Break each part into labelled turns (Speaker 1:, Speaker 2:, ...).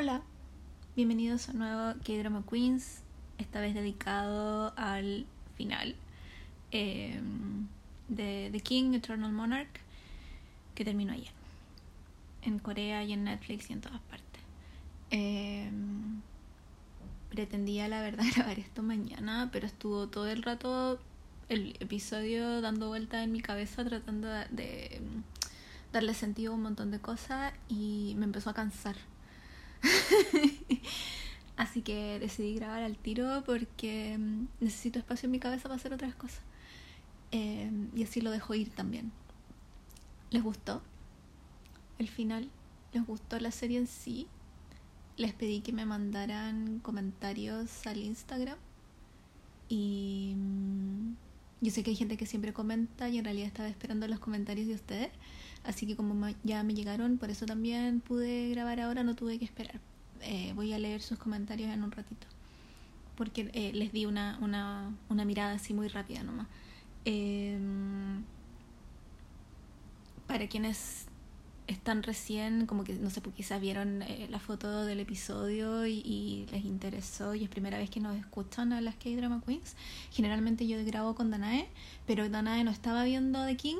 Speaker 1: Hola, bienvenidos a un nuevo K-Drama Queens, esta vez dedicado al final eh, de The King Eternal Monarch, que terminó ayer, en Corea y en Netflix y en todas partes. Eh, pretendía, la verdad, grabar esto mañana, pero estuvo todo el rato el episodio dando vuelta en mi cabeza tratando de darle sentido a un montón de cosas y me empezó a cansar. Así que decidí grabar al tiro porque mm, necesito espacio en mi cabeza para hacer otras cosas. Eh, y así lo dejo ir también. ¿Les gustó el final? ¿Les gustó la serie en sí? Les pedí que me mandaran comentarios al Instagram. Y mm, yo sé que hay gente que siempre comenta y en realidad estaba esperando los comentarios de ustedes. Así que como ya me llegaron, por eso también pude grabar ahora, no tuve que esperar. Eh, voy a leer sus comentarios en un ratito. Porque eh, les di una, una, una, mirada así muy rápida nomás. Eh, para quienes están recién, como que no sé, pues quizás vieron eh, la foto del episodio y, y, les interesó y es primera vez que nos escuchan a las K-Drama Queens. Generalmente yo grabo con Danae, pero Danae no estaba viendo The King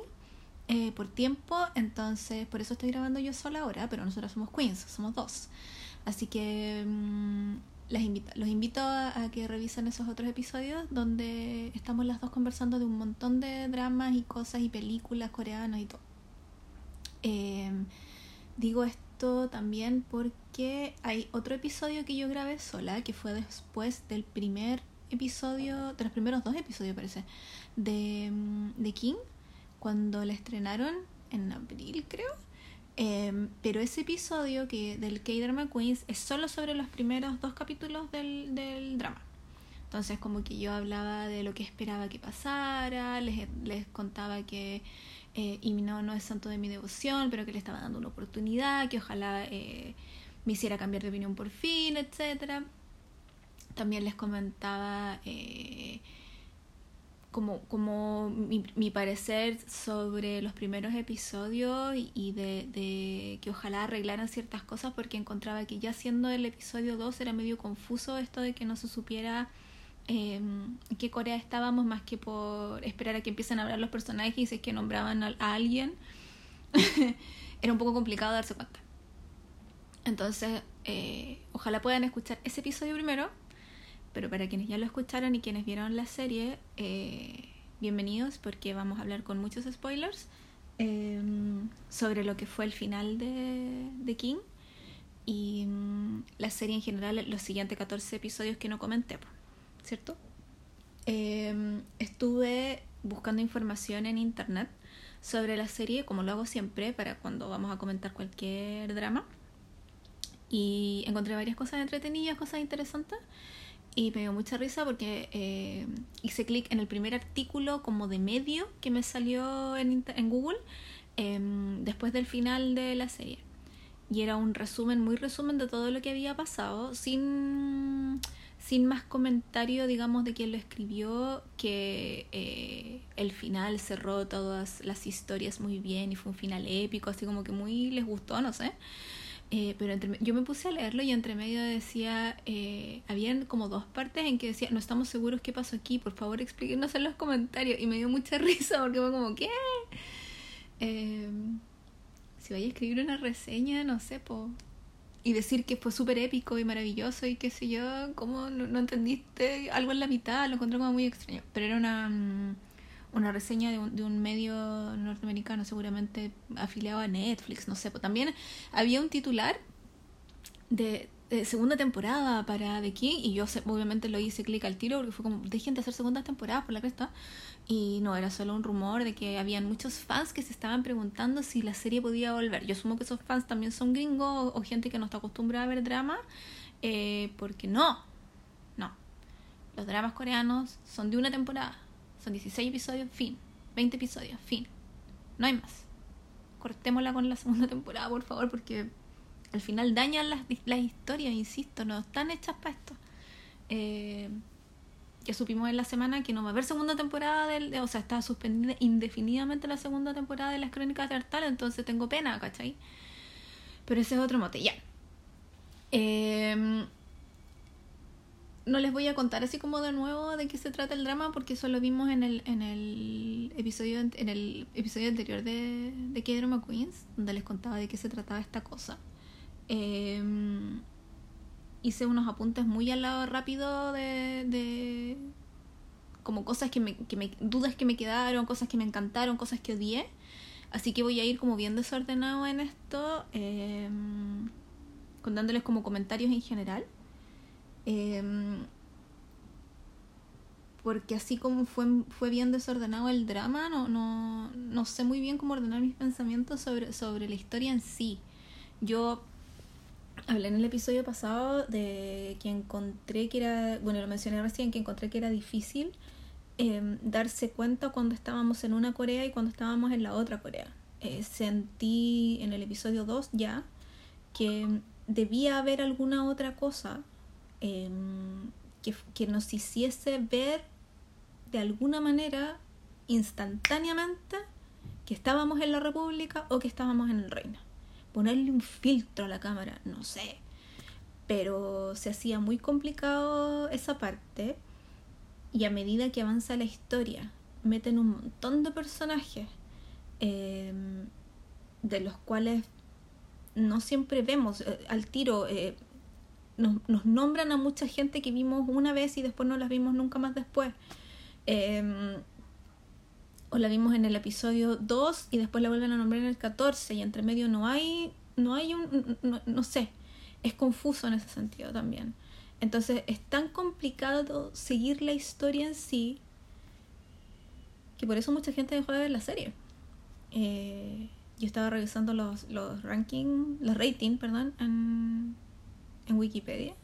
Speaker 1: eh, por tiempo, entonces por eso estoy grabando yo sola ahora, pero nosotros somos queens, somos dos. Así que mmm, les invito, los invito a, que revisen esos otros episodios donde estamos las dos conversando de un montón de dramas y cosas y películas coreanas y todo. Eh, digo esto también porque hay otro episodio que yo grabé sola, que fue después del primer episodio, de los primeros dos episodios parece, de, de King cuando la estrenaron en abril, creo. Eh, pero ese episodio que del K-Drama Queens es solo sobre los primeros dos capítulos del, del drama. Entonces como que yo hablaba de lo que esperaba que pasara, les, les contaba que eh, y no, no es santo de mi devoción, pero que le estaba dando una oportunidad, que ojalá eh, me hiciera cambiar de opinión por fin, etc. También les comentaba... Eh, como, como mi, mi, parecer sobre los primeros episodios y de, de, que ojalá arreglaran ciertas cosas porque encontraba que ya siendo el episodio 2 era medio confuso esto de que no se supiera eh, qué Corea estábamos más que por esperar a que empiecen a hablar los personajes y si es que nombraban a, a alguien. Era un poco complicado darse cuenta. Entonces eh, ojalá puedan escuchar ese episodio primero pero para quienes ya lo escucharon y quienes vieron la serie, eh, bienvenidos porque vamos a hablar con muchos spoilers eh, sobre lo que fue el final de, de King y um, la serie en general, los siguientes 14 episodios que no comenté, ¿cierto? Eh, estuve buscando información en internet sobre la serie, como lo hago siempre, para cuando vamos a comentar cualquier drama. Y encontré varias cosas entretenidas, cosas interesantes y me dio mucha risa porque eh, hice clic en el primer artículo como de medio que me salió en, en Google eh, después del final de la serie. Y era un resumen, muy resumen de todo lo que había pasado, sin, sin más comentario, digamos, de quién lo escribió, que eh, el final cerró todas las historias muy bien y fue un final épico, así como que muy les gustó, no sé. Eh, pero entre, yo me puse a leerlo y entre medio decía, eh, habían como dos partes en que decía, no estamos seguros qué pasó aquí, por favor explíquenos en los comentarios. Y me dio mucha risa porque fue como, ¿qué? Eh, si vaya a escribir una reseña, no sé, po. Y decir que fue súper épico y maravilloso y qué sé yo, ¿cómo no, no, entendiste algo en la mitad? Lo encontré como muy extraño. Pero era una... Una reseña de un, de un, medio norteamericano, seguramente afiliado a Netflix, no sé. Pues también había un titular de, de segunda temporada para The King y yo obviamente lo hice clic al tiro porque fue como, dejen de hacer segundas temporadas por la cresta. Y no, era solo un rumor de que habían muchos fans que se estaban preguntando si la serie podía volver. Yo asumo que esos fans también son gringos o gente que no está acostumbrada a ver drama, eh, porque no, no. Los dramas coreanos son de una temporada son 16 episodios, fin. 20 episodios, fin. No hay más. Cortémosla con la segunda temporada, por favor, porque al final dañan las, las historias, insisto, no están hechas para esto. Eh, ya supimos en la semana que no va a haber segunda temporada del, o sea, está suspendida indefinidamente la segunda temporada de las crónicas de Artal, entonces tengo pena, ¿cachai? Pero ese es otro mote, ya. Em, no les voy a contar así como de nuevo de qué se trata el drama porque eso lo vimos en el, en el episodio en el episodio anterior de, de K-Drama Queens, donde les contaba de qué se trataba esta cosa. Em, hice unos apuntes muy al lado rápido de, de como cosas que me, que me, dudas que me quedaron, cosas que me encantaron, cosas que odié. Así que voy a ir como bien desordenado en esto, eh, contándoles como comentarios en general. Em, porque así como fue, fue bien desordenado el drama, no, no, no sé muy bien cómo ordenar mis pensamientos sobre, sobre la historia en sí. Yo hablé en el episodio pasado de que encontré que era, bueno, lo mencioné recién, que encontré que era difícil em, darse cuenta cuando estábamos en una Corea y cuando estábamos en la otra Corea. Eh, sentí en el episodio 2 ya que debía haber alguna otra cosa Em, que, nos hiciese ver de alguna manera instantáneamente que estábamos en la República o que estábamos en el Reino. Ponerle un filtro a la cámara, no sé. Pero se hacía muy complicado esa parte y a medida que avanza la historia meten un montón de personajes em, de los cuales no siempre vemos eh, al tiro. Eh, nos, nombran a mucha gente que vimos una vez y después no las vimos nunca más después. Em, o la vimos en el episodio 2 y después la vuelven a nombrar en el 14 y entre medio no hay, no hay un, no, sé, es confuso en ese sentido también. Entonces es tan complicado seguir la historia en sí que por eso mucha gente dejó de ver la serie. Eh, yo estaba revisando los, los rankings, los ratings, perdón, en, en Wikipedia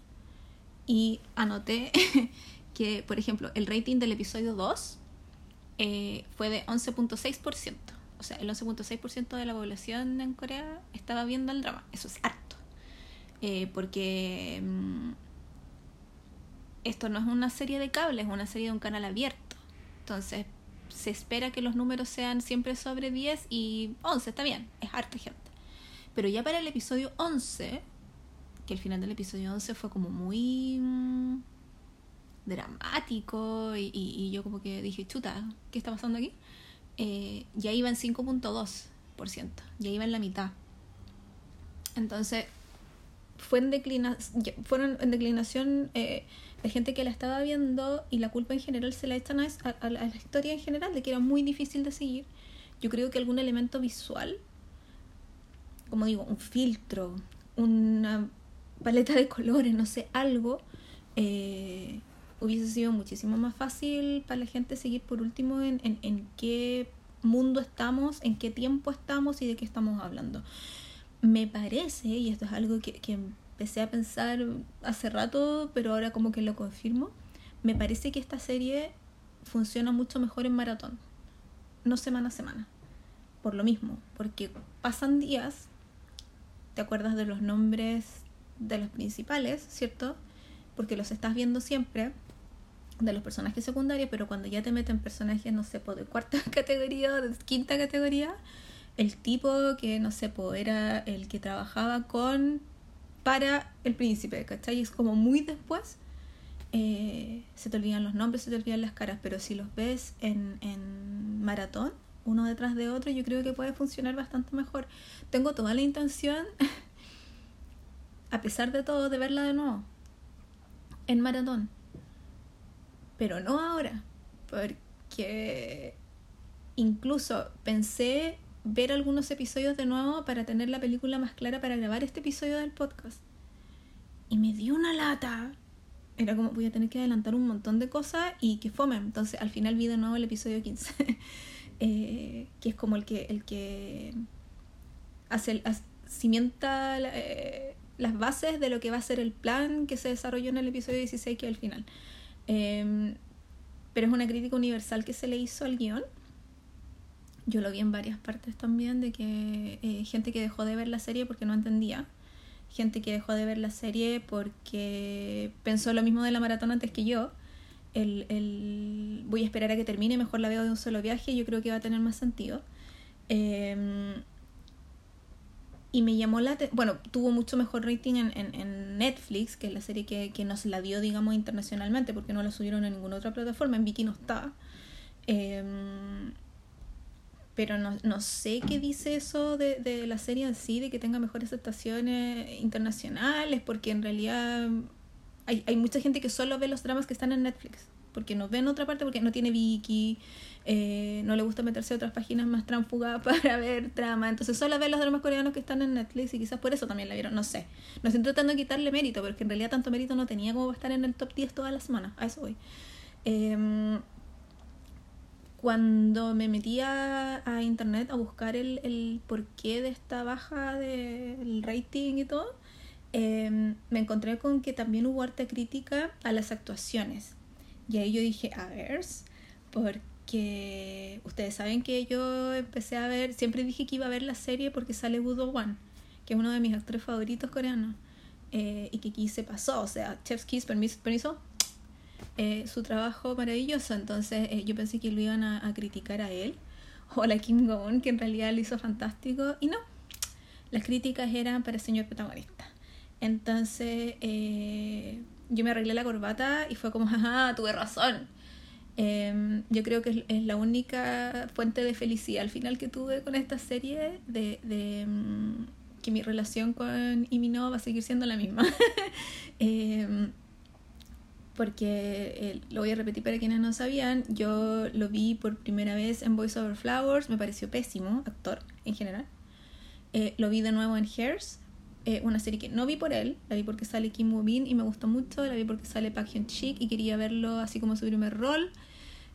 Speaker 1: y anoté que, por ejemplo, el rating del episodio 2 eh, fue de 11.6%. O sea, el 11.6% de la población en Corea estaba viendo el drama. Eso es harto. Eh, porque mm, esto no es una serie de cable, es una serie de un canal abierto. Entonces, se espera que los números sean siempre sobre 10 y 11, está bien, es harta gente. Pero ya para el episodio 11 que el final del episodio 11 fue como muy mm, dramático y, yo como que dije, chuta, ¿qué está pasando aquí? Eh, ya iba en 5.2%, ya iba en la mitad. Entonces, fue en declinación, fueron en declinación eh, la gente que la estaba viendo y la culpa en general se la echan a, a, la historia en general de que era muy difícil de seguir. Yo creo que algún elemento visual, como digo, un filtro, una paleta de colores, no sé, algo, eh, hubiese sido muchísimo más fácil para la gente seguir por último en, en, qué mundo estamos, en qué tiempo estamos y de qué estamos hablando. Me parece, y esto es algo que, que empecé a pensar hace rato, pero ahora como que lo confirmo, me parece que esta serie funciona mucho mejor en maratón, no semana a semana. Por lo mismo, porque pasan días, te acuerdas de los nombres de los principales, ¿cierto? Porque los estás viendo siempre de los personajes secundarios, pero cuando ya te meten personajes, no sé, de cuarta categoría o de quinta categoría, el tipo que, no sé, era el que trabajaba con para el príncipe, ¿cachai? Es como muy después, eh, se te olvidan los nombres, se te olvidan las caras, pero si los ves en, en maratón, uno detrás de otro, yo creo que puede funcionar bastante mejor. Tengo toda la intención a pesar de todo, de verla de nuevo en maratón. Pero no ahora, porque incluso pensé ver algunos episodios de nuevo para tener la película más clara para grabar este episodio del podcast. Y me dio una lata. Era como voy a tener que adelantar un montón de cosas y que fome. Entonces al final vi de nuevo el episodio 15. Eh, que es como el que, el que hace, el, cimienta eh, las bases de lo que va a ser el plan que se desarrolló en el episodio 16, que es el final. Em, pero es una crítica universal que se le hizo al guion. Yo lo vi en varias partes también, de que eh, gente que dejó de ver la serie porque no entendía. Gente que dejó de ver la serie porque pensó lo mismo de la maratón antes que yo. El, el, voy a esperar a que termine, mejor la veo de un solo viaje, yo creo que va a tener más sentido. Eh, y me llamó la bueno tuvo mucho mejor rating en, en, Netflix que es la serie que, que, nos la dio digamos internacionalmente porque no la subieron en ninguna otra plataforma en Viki no está. Em, pero no, no, sé qué dice eso de, de, la serie en sí de que tenga mejores aceptaciones internacionales porque en realidad hay, hay mucha gente que solo ve los dramas que están en Netflix porque no ve en otra parte porque no tiene Viki eh, no le gusta meterse a otras páginas más tránfugas para ver trama. Entonces solo ve los dramas coreanos que están en Netflix y quizás por eso también la vieron, no sé. No estoy tratando de quitarle mérito, porque en realidad tanto mérito no tenía como estar en el top 10 todas las semanas. A eso voy. Em, cuando me metí a, internet a buscar el, el porqué de esta baja del rating y todo, em, me encontré con que también hubo harta crítica a las actuaciones. Y ahí yo dije, a ver, ¿por ustedes saben que yo empecé a ver, siempre dije que iba a ver la serie porque sale Woo Wan, que es uno de mis actores favoritos coreanos, eh, y que aquí se pasó, o sea, Chef's Kiss, permiso, permiso eh, su trabajo maravilloso, entonces eh, yo pensé que lo iban a, criticar a él, o a la Kim Go-un, que en realidad lo hizo fantástico, y no, las críticas eran para el señor protagonista. Entonces yo me arreglé la corbata y fue como, jaja, tuve razón Em, yo creo que es, la única fuente de felicidad al final que tuve con esta serie de, de mm, que mi relación con Imino va a seguir siendo la misma. Em, porque eh, lo voy a repetir para quienes no sabían, yo lo vi por primera vez en Voice Over Flowers, me pareció pésimo, actor en general. Eh, lo vi de nuevo en Hairs, eh, una serie que no vi por él, la vi porque sale Kim Woo Bin y me gustó mucho, la vi porque sale Park Hyun Chik y quería verlo así como su primer rol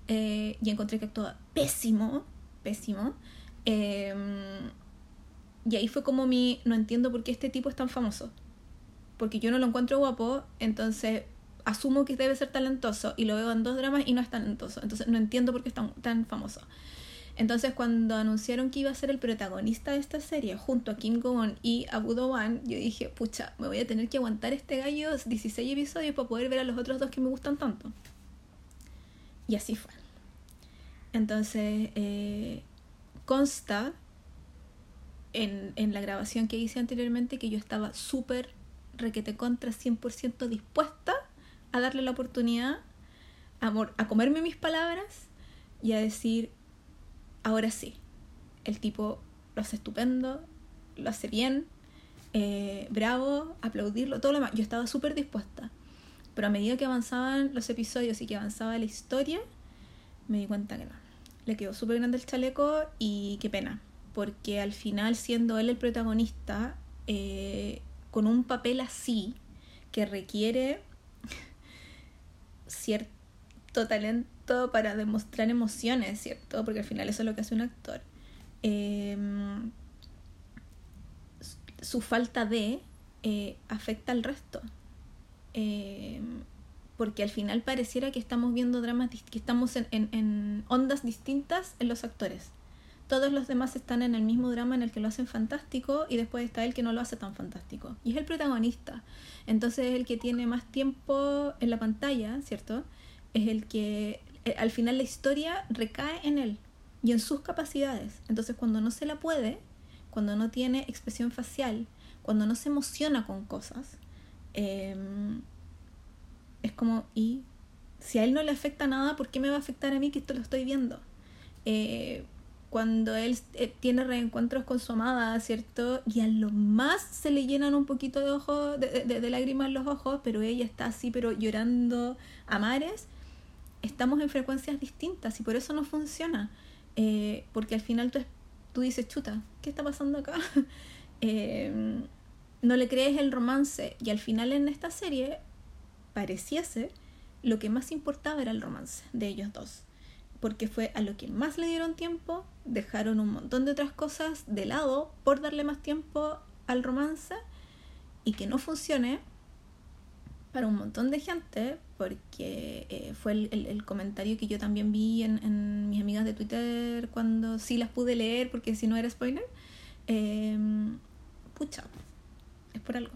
Speaker 1: eh, y encontré que actúa pésimo, pésimo. Em, y ahí fue como mi, no entiendo por qué este tipo es tan famoso, porque yo no lo encuentro guapo, entonces asumo que debe ser talentoso y lo veo en dos dramas y no es talentoso, entonces no entiendo por qué es tan, tan famoso. Entonces cuando anunciaron que iba a ser el protagonista de esta serie junto a Kim Go-eun y a Budo Wan, yo dije, pucha, me voy a tener que aguantar este gallo 16 episodios para poder ver a los otros dos que me gustan tanto. Y así fue. Entonces, eh, consta en, la grabación que hice anteriormente que yo estaba súper requete contra 100% dispuesta a darle la oportunidad, a comerme mis palabras y a decir, ahora sí, el tipo lo hace estupendo, lo hace bien, eh, bravo, aplaudirlo, todo lo demás. Yo estaba súper dispuesta. Pero a medida que avanzaban los episodios y que avanzaba la historia, me di cuenta que no. Le quedó súper grande el chaleco y qué pena. Porque al final, siendo él el protagonista, eh, con un papel así, que requiere cierto talento para demostrar emociones, ¿cierto? Porque al final eso es lo que hace un actor. Em, su falta de eh, afecta al resto. Em, porque al final pareciera que estamos viendo dramas, que estamos en, ondas distintas en los actores. Todos los demás están en el mismo drama en el que lo hacen fantástico y después está él que no lo hace tan fantástico. Y es el protagonista. Entonces es el que tiene más tiempo en la pantalla, ¿cierto? Es el que al final la historia recae en él y en sus capacidades. Entonces cuando no se la puede, cuando no tiene expresión facial, cuando no se emociona con cosas, em, es como, y si a él no le afecta nada, ¿por qué me va a afectar a mí que esto lo estoy viendo? Eh, cuando él eh, tiene reencuentros con su amada, ¿cierto? Y a lo más se le llenan un poquito de ojos, de, lágrimas los ojos, pero ella está así, pero llorando a mares estamos en frecuencias distintas y por eso no funciona. Eh, porque al final tú, tú, dices, chuta, ¿qué está pasando acá? Eh, no le crees el romance y al final en esta serie pareciese lo que más importaba era el romance de ellos dos. Porque fue a lo que más le dieron tiempo, dejaron un montón de otras cosas de lado por darle más tiempo al romance y que no funcione para un montón de gente, porque eh, fue el, el, comentario que yo también vi en, en, mis amigas de Twitter cuando sí las pude leer, porque si no era spoiler. Eh, pucha, es por algo.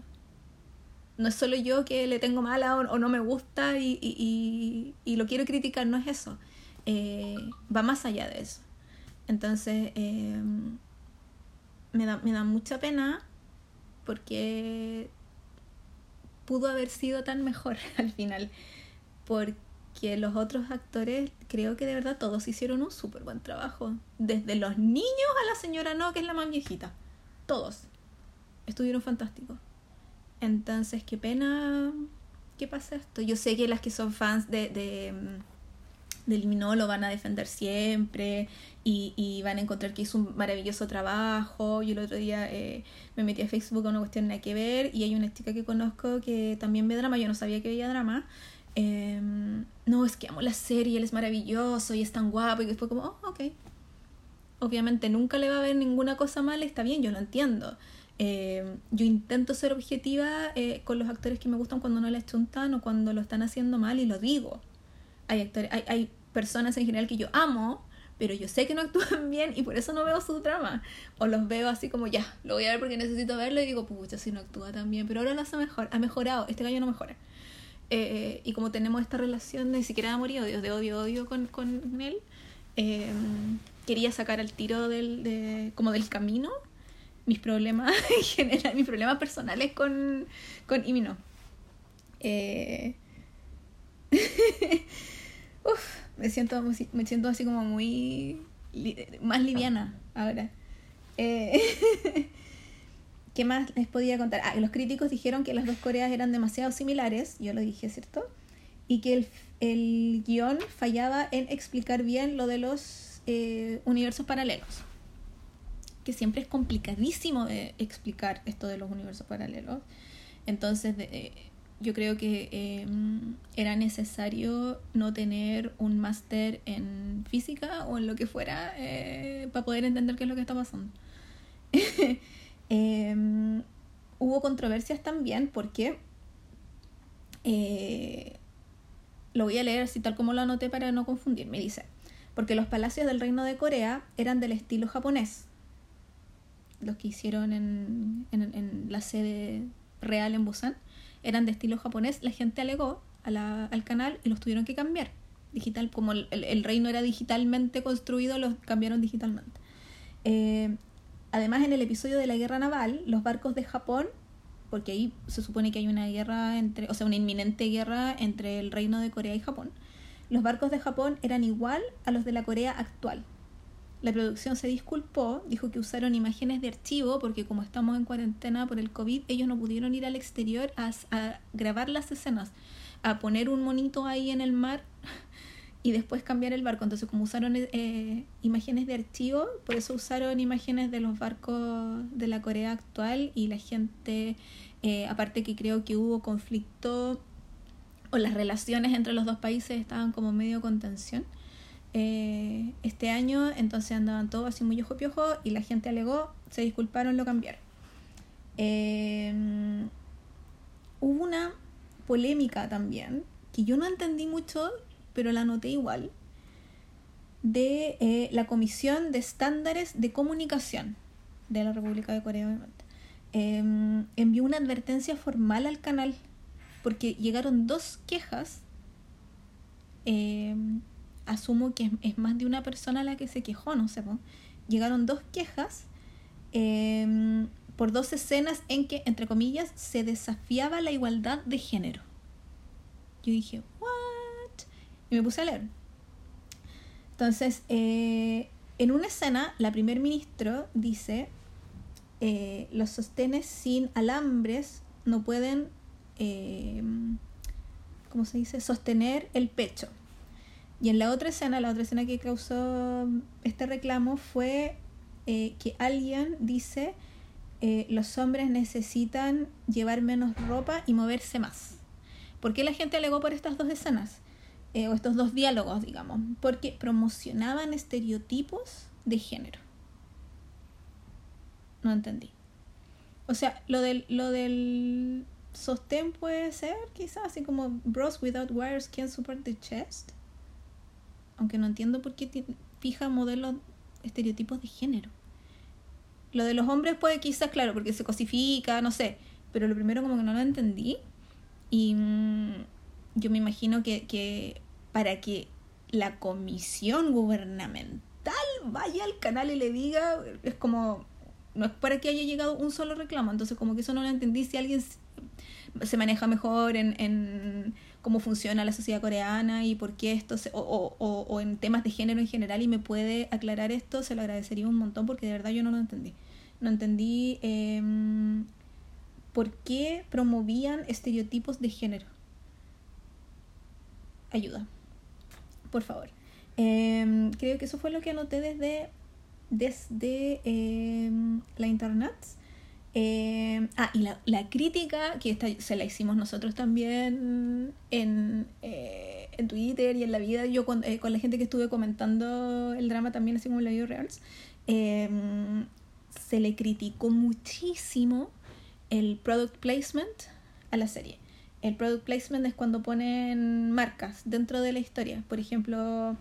Speaker 1: No es solo yo que le tengo mala o, no me gusta y, y, y, lo quiero criticar, no es eso. Eh, va más allá de eso. Entonces, eh, me, da, me da mucha pena porque pudo haber sido tan mejor al final. Porque los otros actores, creo que de verdad todos hicieron un súper buen trabajo. Desde los niños a la señora No, que es la más viejita. Todos. Estuvieron fantásticos. Entonces, qué pena que pasa esto. Yo sé que las que son fans de, de mm, del Minó lo van a defender siempre y, y, van a encontrar que hizo un maravilloso trabajo. Yo el otro día eh, me metí a Facebook a una cuestión nada que ver y hay una chica que conozco que también ve drama, yo no sabía que veía drama. Eh, no, es que amo la serie, él es maravilloso y es tan guapo y después como, oh, ok. Obviamente nunca le va a ver ninguna cosa mala, está bien, yo lo entiendo. Eh, yo intento ser objetiva eh, con los actores que me gustan cuando no les chuntan o cuando lo están haciendo mal y lo digo. Hay, actores, hay, hay personas en general que yo amo, pero yo sé que no actúan bien y por eso no veo su drama. O los veo así como ya, lo voy a ver porque necesito verlo y digo, pucha, si no actúa tan bien, pero ahora lo hace mejor, ha mejorado, este gallo no mejora. Eh, y como tenemos esta relación de ni siquiera de amor y odio, de odio, odio con, con él, quería sacar al tiro del, de, como del camino mis problemas en general, mis problemas personales con, con Imino. Eh... Uf, me siento, me siento así como muy más liviana ahora. Eh... ¿Qué más les podía contar? Ah, los críticos dijeron que las dos Coreas eran demasiado similares, yo lo dije, ¿cierto? Y que el, el guion fallaba en explicar bien lo de los eh, universos paralelos que siempre es complicadísimo de explicar esto de los universos paralelos. Entonces, eh, yo creo que em, era necesario no tener un máster en física o en lo que fuera eh, para poder entender qué es lo que está pasando. Em, hubo controversias también porque eh, lo voy a leer así tal como lo anoté para no confundir. Me dice, porque los palacios del reino de Corea eran del estilo japonés, los que hicieron en, en, la sede real en Busan, eran de estilo japonés, la gente alegó al canal y los tuvieron que cambiar. Digital, como el, el, reino era digitalmente construido, los cambiaron digitalmente. Eh, además, en el episodio de la guerra naval, los barcos de Japón, porque ahí se supone que hay una guerra entre, o sea, una inminente guerra entre el reino de Corea y Japón, los barcos de Japón eran igual a los de la Corea actual. La producción se disculpó, dijo que usaron imágenes de archivo porque como estamos en cuarentena por el COVID, ellos no pudieron ir al exterior a, grabar las escenas, a poner un monito ahí en el mar y después cambiar el barco. Entonces como usaron eh, imágenes de archivo, por eso usaron imágenes de los barcos de la Corea actual y la gente, eh, aparte que creo que hubo conflicto o las relaciones entre los dos países estaban como medio contención. Eh, este año, entonces andaban todos así muy ojo piojo y la gente alegó, se disculparon, lo cambiaron. Em, hubo una polémica también, que yo no entendí mucho, pero la noté igual, de eh, la Comisión de Estándares de Comunicación de la República de Corea. Em, envió una advertencia formal al canal porque llegaron dos quejas eh, asumo que es, más de una persona la que se quejó, no sé, llegaron dos quejas em, por dos escenas en que, entre comillas, se desafiaba la igualdad de género. Yo dije, ¿what? Y me puse a leer. Entonces, eh, en una escena, la primer ministro dice, eh, los sostenes sin alambres no pueden, eh, ¿cómo se dice?, sostener el pecho. Y en la otra escena, la otra escena que causó este reclamo fue eh, que alguien dice eh, los hombres necesitan llevar menos ropa y moverse más. ¿Por qué la gente alegó por estas dos escenas? Eh, o estos dos diálogos, digamos. Porque promocionaban estereotipos de género. No entendí. O sea, lo del, lo del sostén puede ser, quizás, así como bros without wires can support the chest aunque no entiendo por qué fija modelos estereotipos de género. Lo de los hombres puede quizás, claro, porque se cosifica, no sé, pero lo primero como que no lo entendí y mm, yo me imagino que, que para que la comisión gubernamental vaya al canal y le diga, es como no es para que haya llegado un solo reclamo, entonces como que eso no lo entendí si alguien se maneja mejor en, en cómo funciona la sociedad coreana y por qué esto, o, o, o, en temas de género en general y me puede aclarar esto, se lo agradecería un montón porque de verdad yo no lo entendí. No entendí eh, por qué promovían estereotipos de género. Ayuda, por favor. Eh, creo que eso fue lo que anoté desde, desde eh, la internet. Eh, ah, y la, la crítica, que esta se la hicimos nosotros también en, eh, en Twitter y en la vida, yo con, eh, con, la gente que estuve comentando el drama también, así como la video reals, se le criticó muchísimo el product placement a la serie. El product placement es cuando ponen marcas dentro de la historia. Por ejemplo,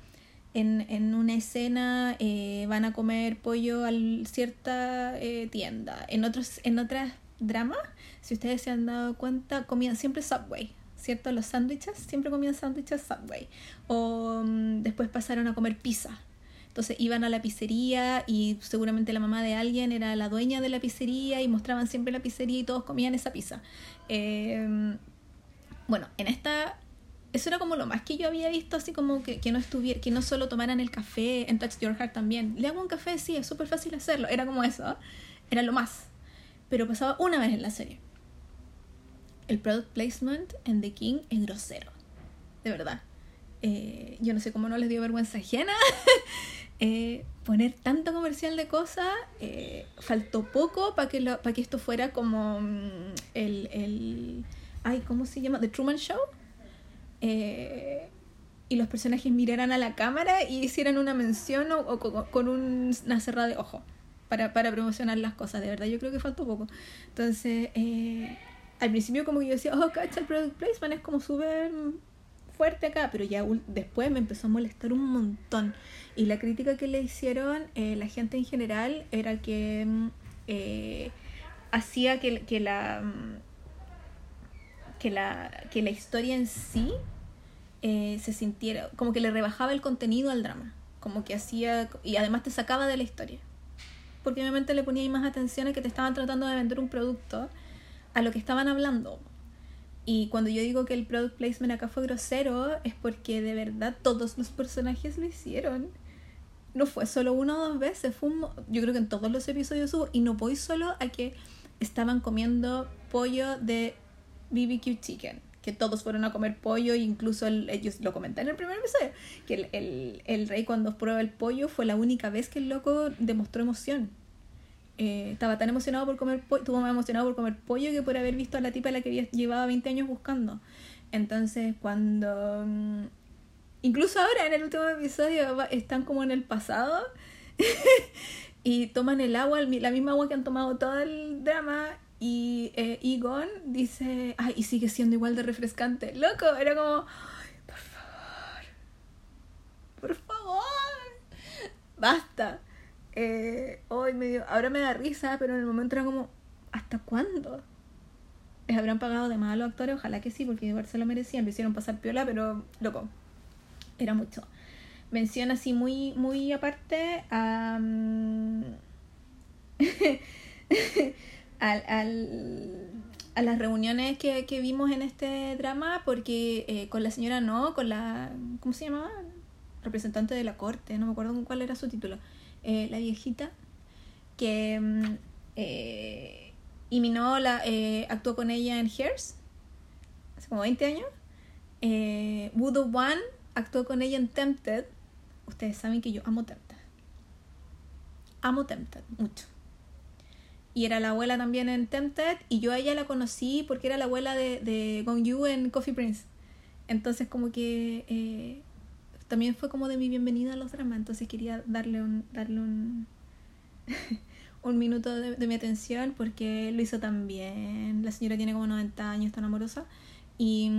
Speaker 1: en, en una escena eh, van a comer pollo a cierta eh, tienda. En otros, en otras dramas, si ustedes se han dado cuenta, comían siempre Subway, ¿cierto? Los sándwiches, siempre comían sándwiches Subway. O um, después pasaron a comer pizza. Entonces iban a la pizzería y seguramente la mamá de alguien era la dueña de la pizzería y mostraban siempre la pizzería y todos comían esa pizza. Eh, bueno, en esta eso era como lo más que yo había visto, así como que, no estuviera, que no solo tomaran el café en Touch Your Heart también. Le hago un café, sí, es súper fácil hacerlo. Era como eso, era lo más. Pero pasaba una vez en la serie. El product placement en The King es grosero. De verdad. Eh, yo no sé cómo no les dio vergüenza ajena. eh, poner tanto comercial de cosas, eh, faltó poco para que, para que esto fuera como mm, el, el... Ay, ¿cómo se llama? The Truman Show eh, y los personajes miraran a la cámara y hicieran una mención o, con, una cerrada de ojo para, promocionar las cosas. De verdad, yo creo que faltó poco. Entonces, eh, al principio como que yo decía, oh, cacha, el product placement es como súper fuerte acá, pero ya después me empezó a molestar un montón. Y la crítica que le hicieron eh, la gente en general era que eh, hacía que, la que la, que la historia en sí eh, se sintiera, como que le rebajaba el contenido al drama, como que hacía, y además te sacaba de la historia, porque obviamente le ponía más atención a que te estaban tratando de vender un producto a lo que estaban hablando. Y cuando yo digo que el product placement acá fue grosero, es porque de verdad todos los personajes lo hicieron. No fue solo una o dos veces, fue yo creo que en todos los episodios hubo, y no voy solo a que estaban comiendo pollo de BBQ chicken que todos fueron a comer pollo, incluso ellos lo comentan en el primer episodio, que el, el, el, rey cuando prueba el pollo fue la única vez que el loco demostró emoción. Eh, estaba tan emocionado por comer pollo, estuvo más emocionado por comer pollo que por haber visto a la tipa a la que llevaba 20 años buscando. Entonces, cuando... Mm, incluso ahora en el último episodio están como en el pasado y toman el agua, la misma agua que han tomado todo el drama eh, Egon dice, ay, y sigue siendo igual de refrescante. Loco, era como, por favor, por favor, basta. Eh, hoy medio, ahora me da risa, pero en el momento era como, ¿hasta cuándo? ¿Les habrán pagado de más a los actores? Ojalá que sí, porque igual se lo merecían, me hicieron pasar piola, pero loco, era mucho. Menciona así muy, muy aparte a... al, al, a las reuniones que, que, vimos en este drama, porque eh, con la señora no, con la, ¿cómo se llamaba? Representante de la corte, no me acuerdo cuál era su título, eh, la viejita, que mm, eh, y la, eh, actuó con ella en Hairs, hace como 20 años. Eh, Voodoo One actuó con ella en Tempted. Ustedes saben que yo amo Tempted. Amo Tempted, mucho y era la abuela también en Tempted y yo a ella la conocí porque era la abuela de, de Gong Yu en Coffee Prince. Entonces como que eh, también fue como de mi bienvenida a los dramas, entonces quería darle un, darle un, un minuto de, de, mi atención porque lo hizo tan bien. La señora tiene como 90 años, tan amorosa y...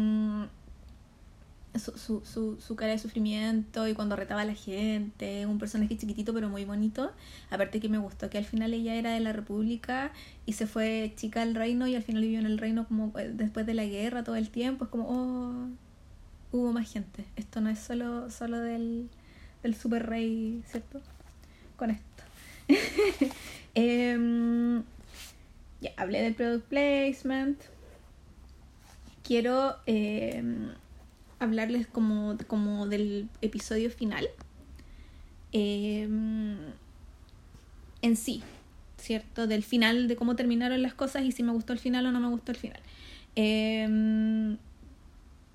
Speaker 1: Su, su, su, cara de sufrimiento y cuando retaba a la gente, un personaje chiquitito pero muy bonito. Aparte que me gustó que al final ella era de la República y se fue chica al reino y al final vivió en el reino como eh, después de la guerra todo el tiempo. Es como, oh, hubo más gente. Esto no es solo, solo del, del super rey, ¿cierto? Con esto. Em, ya, hablé del product placement. Quiero em, hablarles como, como del episodio final. Em, en sí, ¿cierto? Del final, de cómo terminaron las cosas y si me gustó el final o no me gustó el final.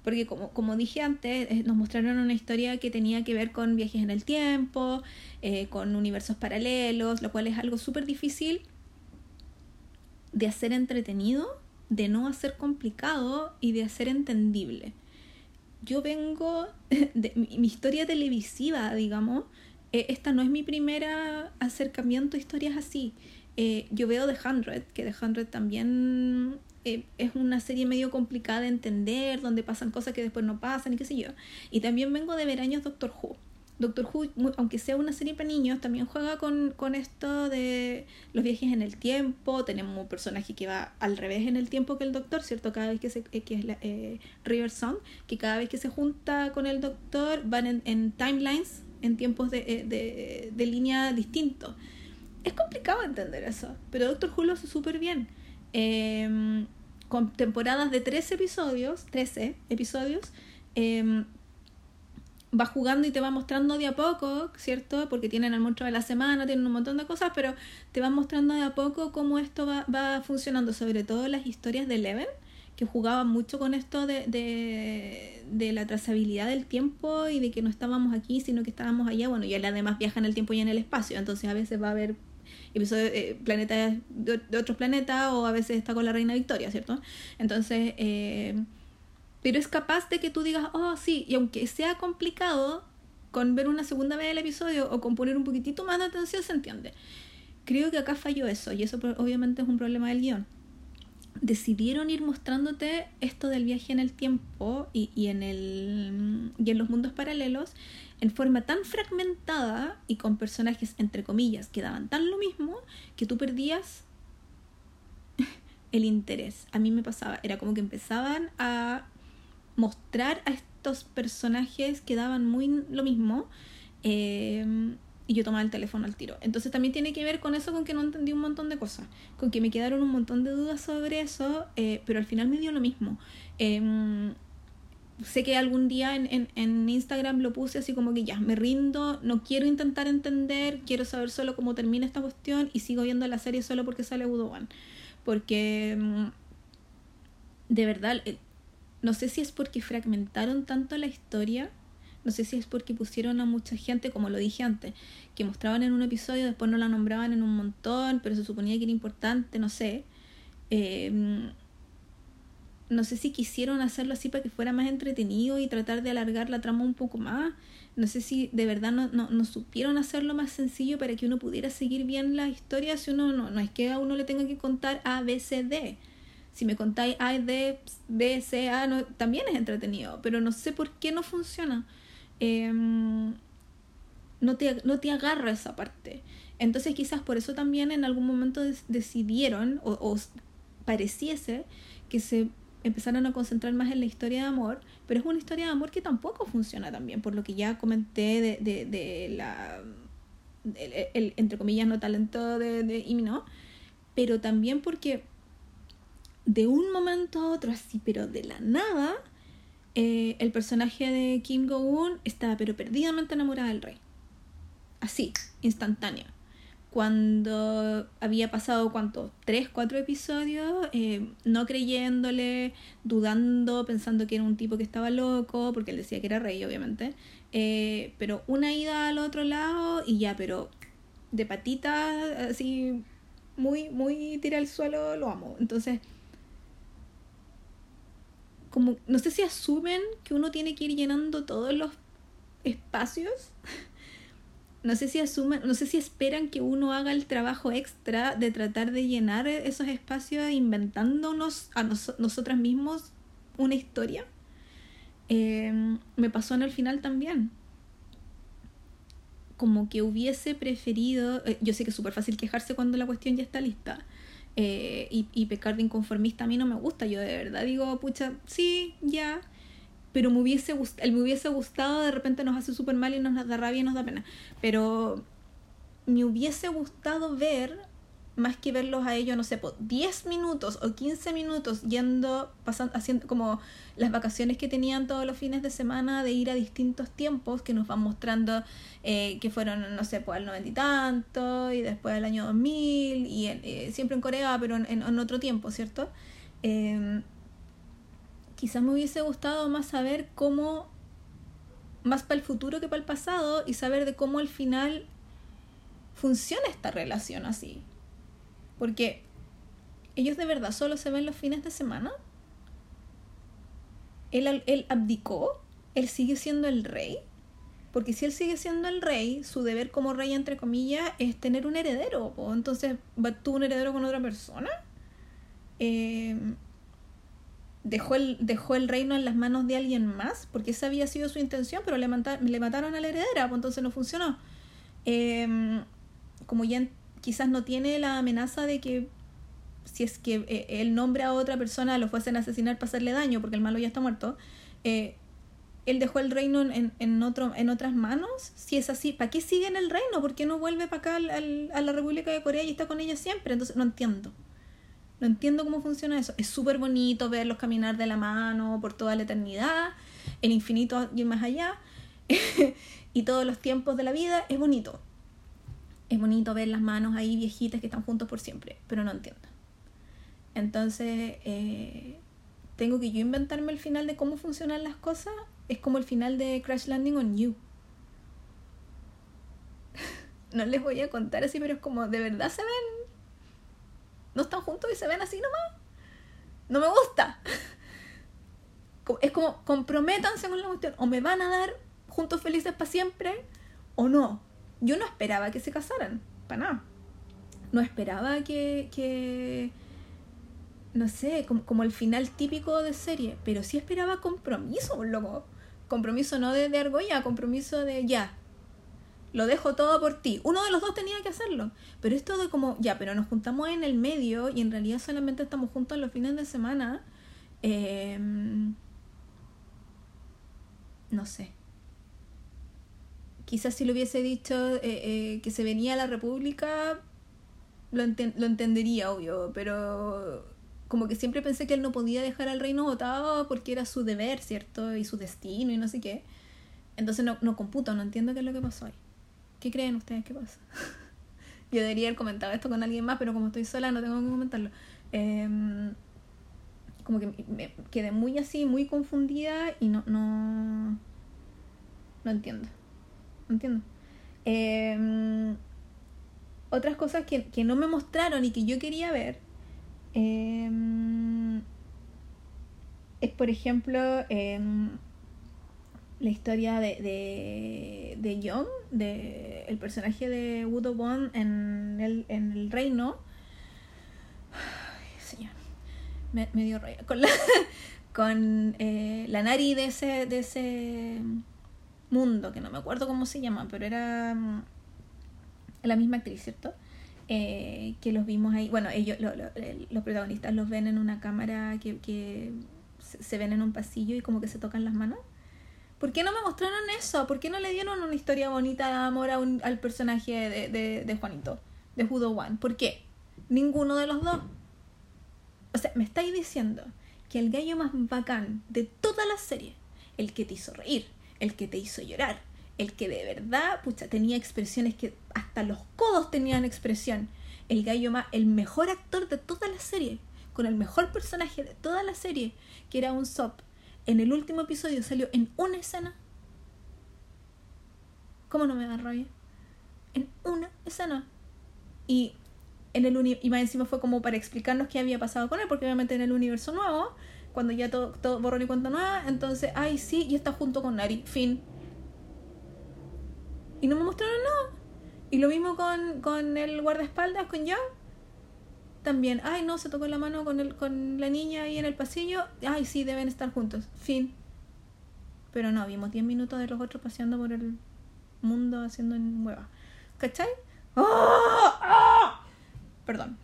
Speaker 1: porque como, como dije antes, eh, nos mostraron una historia que tenía que ver con viajes en el tiempo, eh, con universos paralelos, lo cual es algo súper difícil de hacer entretenido, de no hacer complicado y de hacer entendible. Yo vengo de mi, historia televisiva, digamos, eh, esta no es mi primera acercamiento a historias así. Eh, yo veo The Hundred, que The Hundred también es una serie medio complicada de entender, donde pasan cosas que después no pasan y qué sé yo. Y también vengo de ver años Doctor Who. Doctor Who, aunque sea una serie para niños, también juega con, esto de los viajes en el tiempo. Tenemos un personaje que va al revés en el tiempo que el Doctor, ¿cierto? Cada vez que se, eh, que es la, eh, que cada vez que se junta con el Doctor van en, timelines, en tiempos de, eh, de, línea distintos. Es complicado entender eso, pero Doctor Who lo hace súper bien. Em, con temporadas de 13 episodios, 13 episodios, em, va jugando y te va mostrando de a poco, ¿cierto? Porque tienen el monstruo de la semana, tienen un montón de cosas, pero te va mostrando de a poco cómo esto va, va funcionando, sobre todo las historias de Eleven, que jugaban mucho con esto de, de, de, la trazabilidad del tiempo y de que no estábamos aquí, sino que estábamos allá. Bueno, y él además viaja en el tiempo y en el espacio, entonces a veces va a haber episodios, eh, planetas de, otros planetas o a veces está con la reina Victoria, ¿cierto? Entonces... Eh, pero es capaz de que tú digas, oh, sí, y aunque sea complicado, con ver una segunda vez el episodio o con poner un poquitito más de atención se entiende. Creo que acá falló eso, y eso obviamente es un problema del guion. Decidieron ir mostrándote esto del viaje en el tiempo y, y, en, el, y en los mundos paralelos en forma tan fragmentada y con personajes, entre comillas, que daban tan lo mismo que tú perdías el interés. A mí me pasaba, era como que empezaban a mostrar a estos personajes que daban muy lo mismo em, y yo tomaba el teléfono al tiro. Entonces también tiene que ver con eso, con que no entendí un montón de cosas, con que me quedaron un montón de dudas sobre eso, eh, pero al final me dio lo mismo. Em, sé que algún día en, en, en, Instagram lo puse así como que ya, me rindo, no quiero intentar entender, quiero saber solo cómo termina esta cuestión y sigo viendo la serie solo porque sale Udo Porque em, de verdad, no sé si es porque fragmentaron tanto la historia, no sé si es porque pusieron a mucha gente, como lo dije antes, que mostraban en un episodio, después no la nombraban en un montón, pero se suponía que era importante, no sé. Em, no sé si quisieron hacerlo así para que fuera más entretenido y tratar de alargar la trama un poco más. No sé si de verdad no, no, no supieron hacerlo más sencillo para que uno pudiera seguir bien la historia. Si uno no, no es que a uno le tenga que contar A, B, C, D si me contáis A, D, B, C, A, también es entretenido, pero no sé por qué no funciona. Em, no, te, no te agarra esa parte. Entonces quizás por eso también en algún momento decidieron o, pareciese que se empezaron a concentrar más en la historia de amor, pero es una historia de amor que tampoco funciona tan bien, por lo que ya comenté de, de, la, el, entre comillas, no talento de, de no pero también porque de un momento a otro, así, pero de la nada, eh, el personaje de Kim Go-un estaba pero perdidamente enamorada del rey. Así, instantánea. Cuando había pasado, ¿cuánto? Tres, cuatro episodios, eh, no creyéndole, dudando, pensando que era un tipo que estaba loco, porque él decía que era rey, obviamente. Eh, pero una ida al otro lado y ya, pero de patita, así, muy, muy tira al suelo, lo amo. Entonces, como, no sé si asumen que uno tiene que ir llenando todos los espacios. No sé si asumen, no sé si esperan que uno haga el trabajo extra de tratar de llenar esos espacios inventándonos a nosotras mismos una historia. Em, me pasó en el final también. Como que hubiese preferido, eh, yo sé que es súper fácil quejarse cuando la cuestión ya está lista, eh, y, pecar de inconformista a mí no me gusta. Yo de verdad digo, pucha, sí, ya. Pero me hubiese, gustado, me hubiese gustado, de repente nos hace súper mal y nos da rabia y nos da pena. Pero me hubiese gustado ver más que verlos a ellos, no sé, por 10 minutos o 15 minutos yendo, pasando, haciendo como las vacaciones que tenían todos los fines de semana de ir a distintos tiempos que nos van mostrando eh, que fueron, no sé, pues al noventa y tanto y después del año 2000 y eh, siempre en Corea, pero en, otro tiempo, ¿cierto? Em, quizás me hubiese gustado más saber cómo, más para el futuro que para el pasado y saber de cómo al final funciona esta relación así. Porque ellos de verdad solo se ven los fines de semana. Él, él abdicó, él sigue siendo el rey. Porque si él sigue siendo el rey, su deber como rey, entre comillas, es tener un heredero. Entonces, ¿tuvo un heredero con otra persona? Eh, dejó, el, dejó el reino en las manos de alguien más, porque esa había sido su intención, pero le, le mataron a la heredera, entonces no funcionó. Eh, como ya quizás no tiene la amenaza de que si es que eh, él nombra a otra persona lo fuesen a asesinar para hacerle daño porque el malo ya está muerto, eh, él dejó el reino en, en, otro, en otras manos. Si es así, ¿para qué sigue en el reino? ¿Por qué no vuelve para acá al, a la República de Corea y está con ella siempre? Entonces no entiendo. No entiendo cómo funciona eso. Es súper bonito verlos caminar de la mano por toda la eternidad, el infinito y más allá, y todos los tiempos de la vida. Es bonito es bonito ver las manos ahí viejitas que están juntos por siempre, pero no entiendo. Entonces, eh, tengo que yo inventarme el final de cómo funcionan las cosas. Es como el final de Crash Landing on You. no les voy a contar así, pero es como, ¿de verdad se ven? ¿No están juntos y se ven así nomás? No me gusta. es como, comprométanse con la cuestión. O me van a dar juntos felices para siempre, o no yo no esperaba que se casaran, para nada. No esperaba que, que no sé, como, el final típico de serie, pero sí esperaba compromiso, loco. Compromiso no de, de argolla, compromiso de ya. Lo dejo todo por ti. Uno de los dos tenía que hacerlo. Pero esto de como, ya, pero nos juntamos en el medio y en realidad solamente estamos juntos los fines de semana. Em, no sé. Quizás si lo hubiese dicho eh, eh, que se venía a la República, lo, lo entendería, obvio, pero como que siempre pensé que él no podía dejar al reino votado porque era su deber, ¿cierto? Y su destino y no sé qué. Entonces no, no computo, no entiendo qué es lo que pasó ahí. ¿Qué creen ustedes que pasa? Yo debería haber comentado esto con alguien más, pero como estoy sola no tengo que comentarlo. Em, como que me quedé muy así, muy confundida y no, no, no entiendo entiendo. Em, otras cosas que, que, no me mostraron y que yo quería ver em, es, por ejemplo, em, la historia de, de, de Young, de, el personaje de Woo Won en el, en el reino. Señor, me, dio raya. Con la, con eh, la nari de ese, de ese Mundo, que no me acuerdo cómo se llama, pero era mm, la misma actriz, ¿cierto? Eh, que los vimos ahí, bueno, ellos, los protagonistas los ven en una cámara que, que se ven en un pasillo y como que se tocan las manos. ¿Por qué no me mostraron eso? ¿Por qué no le dieron una historia bonita de amor a un, al personaje de, de, de Juanito, de Judo One? ¿Por qué? Ninguno de los dos. O sea, me estáis diciendo que el gallo más bacán de toda la serie, el que te hizo reír, el que te hizo llorar, el que de verdad, pucha, tenía expresiones que hasta los codos tenían expresión, el gallo más, el mejor actor de toda la serie, con el mejor personaje de toda la serie, que era un Sop, en el último episodio salió en una escena. ¿Cómo no me da rabia? En una escena. Y en el y más encima fue como para explicarnos qué había pasado con él, porque obviamente en el universo nuevo cuando ya todo, todo borrón y cuenta nueva, entonces, ay, sí, y está junto con Nari, fin. Y no me mostraron nada. Y lo mismo con, con el guardaespaldas, con Young. También, ay, no, se tocó la mano con, el, con la niña ahí en el pasillo. Ay, sí, deben estar juntos. Fin. Pero no, vimos 10 minutos de los otros paseando por el mundo haciendo en hueva. ¿Cachai? ¡Ah! ¡Ah! Perdón.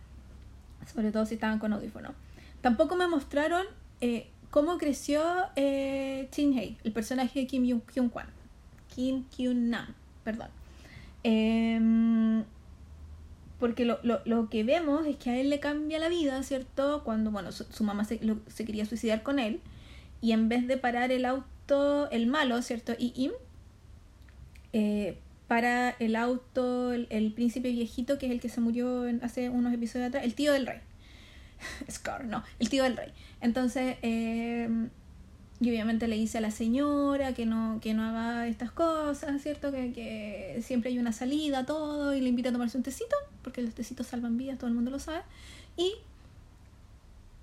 Speaker 1: Sobre todo si estaban con audífono. Tampoco me mostraron eh, cómo creció eh, Hei, el personaje de Kim Kyun Kwan. Kim Kyun Nam, perdón. Em, porque lo, lo, lo, que vemos es que a él le cambia la vida, ¿cierto? Cuando, bueno, su, mamá se, lo, se, quería suicidar con él y en vez de parar el auto, el malo, ¿cierto? Y Im, eh, para el auto, el, el, príncipe viejito, que es el que se murió hace unos episodios atrás, el tío del rey. Scar, no, el tío del rey. Entonces, eh, y obviamente le dice a la señora que no, que no haga estas cosas, ¿cierto? Que, que, siempre hay una salida, todo, y le invita a tomarse un tecito, porque los tecitos salvan vidas, todo el mundo lo sabe. Y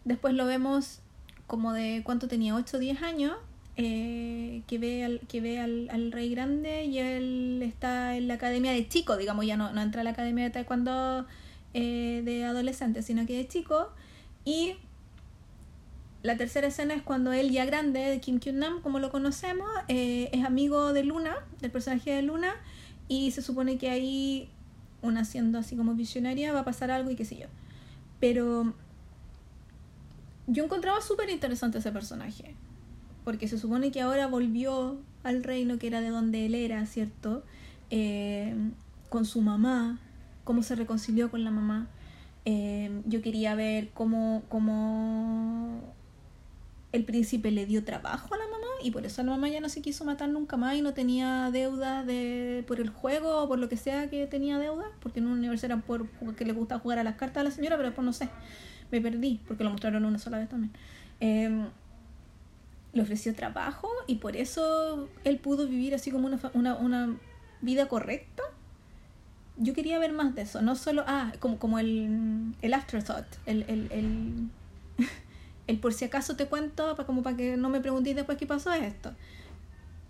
Speaker 1: después lo vemos como de cuánto tenía, 8 o 10 años, eh, que ve, al, que ve al, al, rey grande y él está en la academia de chico, digamos, ya no, no entra a la academia de taekwondo eh, de adolescente, sino que de chico. Y la tercera escena es cuando él ya grande, de Kim Kyun Nam, como lo conocemos, eh, es amigo de Luna, del personaje de Luna, y se supone que ahí, una siendo así como visionaria, va a pasar algo y qué sé yo. Pero yo encontraba súper interesante ese personaje, porque se supone que ahora volvió al reino que era de donde él era, ¿cierto? Eh, con su mamá, cómo se reconcilió con la mamá. Eh, yo quería ver cómo, cómo el príncipe le dio trabajo a la mamá y por eso la mamá ya no se quiso matar nunca más y no tenía deuda de, por el juego o por lo que sea que tenía deuda, porque en un universo era por que le gustaba jugar a las cartas a la señora, pero después no sé, me perdí porque lo mostraron una sola vez también. Eh, le ofreció trabajo y por eso él pudo vivir así como una, una, una vida correcta. Yo quería ver más de eso, no solo, ah, como, como el, el afterthought, el, el, el el por si acaso te cuento, como para que no me preguntéis después qué pasó esto.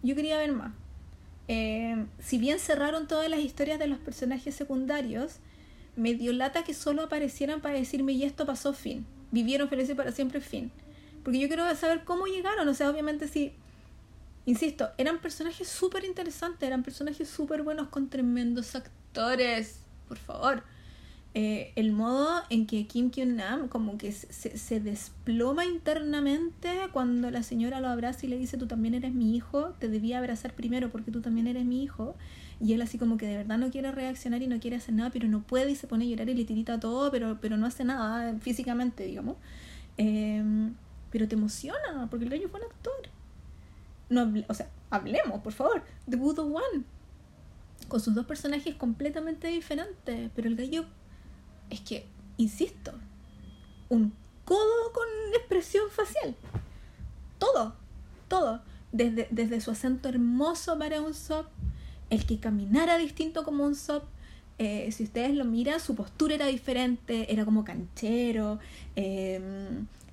Speaker 1: Yo quería ver más. Eh, si bien cerraron todas las historias de los personajes secundarios, me dio lata que solo aparecieran para decirme y esto pasó fin. Vivieron felices para siempre fin. Porque yo quiero saber cómo llegaron. O sea, obviamente si... Insisto, eran personajes súper interesantes, eran personajes súper buenos con tremendos actores. Por favor. Eh, el modo en que Kim Kyun Nam como que se, se, desploma internamente cuando la señora lo abraza y le dice tú también eres mi hijo, te debía abrazar primero porque tú también eres mi hijo y él así como que de verdad no quiere reaccionar y no quiere hacer nada pero no puede y se pone a llorar y le tirita todo pero, pero no hace nada físicamente digamos. Eh, pero te emociona porque el gallo fue un actor. No o sea hablemos por favor. De Budo One con sus dos personajes completamente diferentes pero el gallo es que, insisto, un codo con expresión facial. Todo, todo. Desde, desde su acento hermoso para un sop, el que caminara distinto como un sop. Eh, si ustedes lo miran, su postura era diferente, era como canchero. Eh,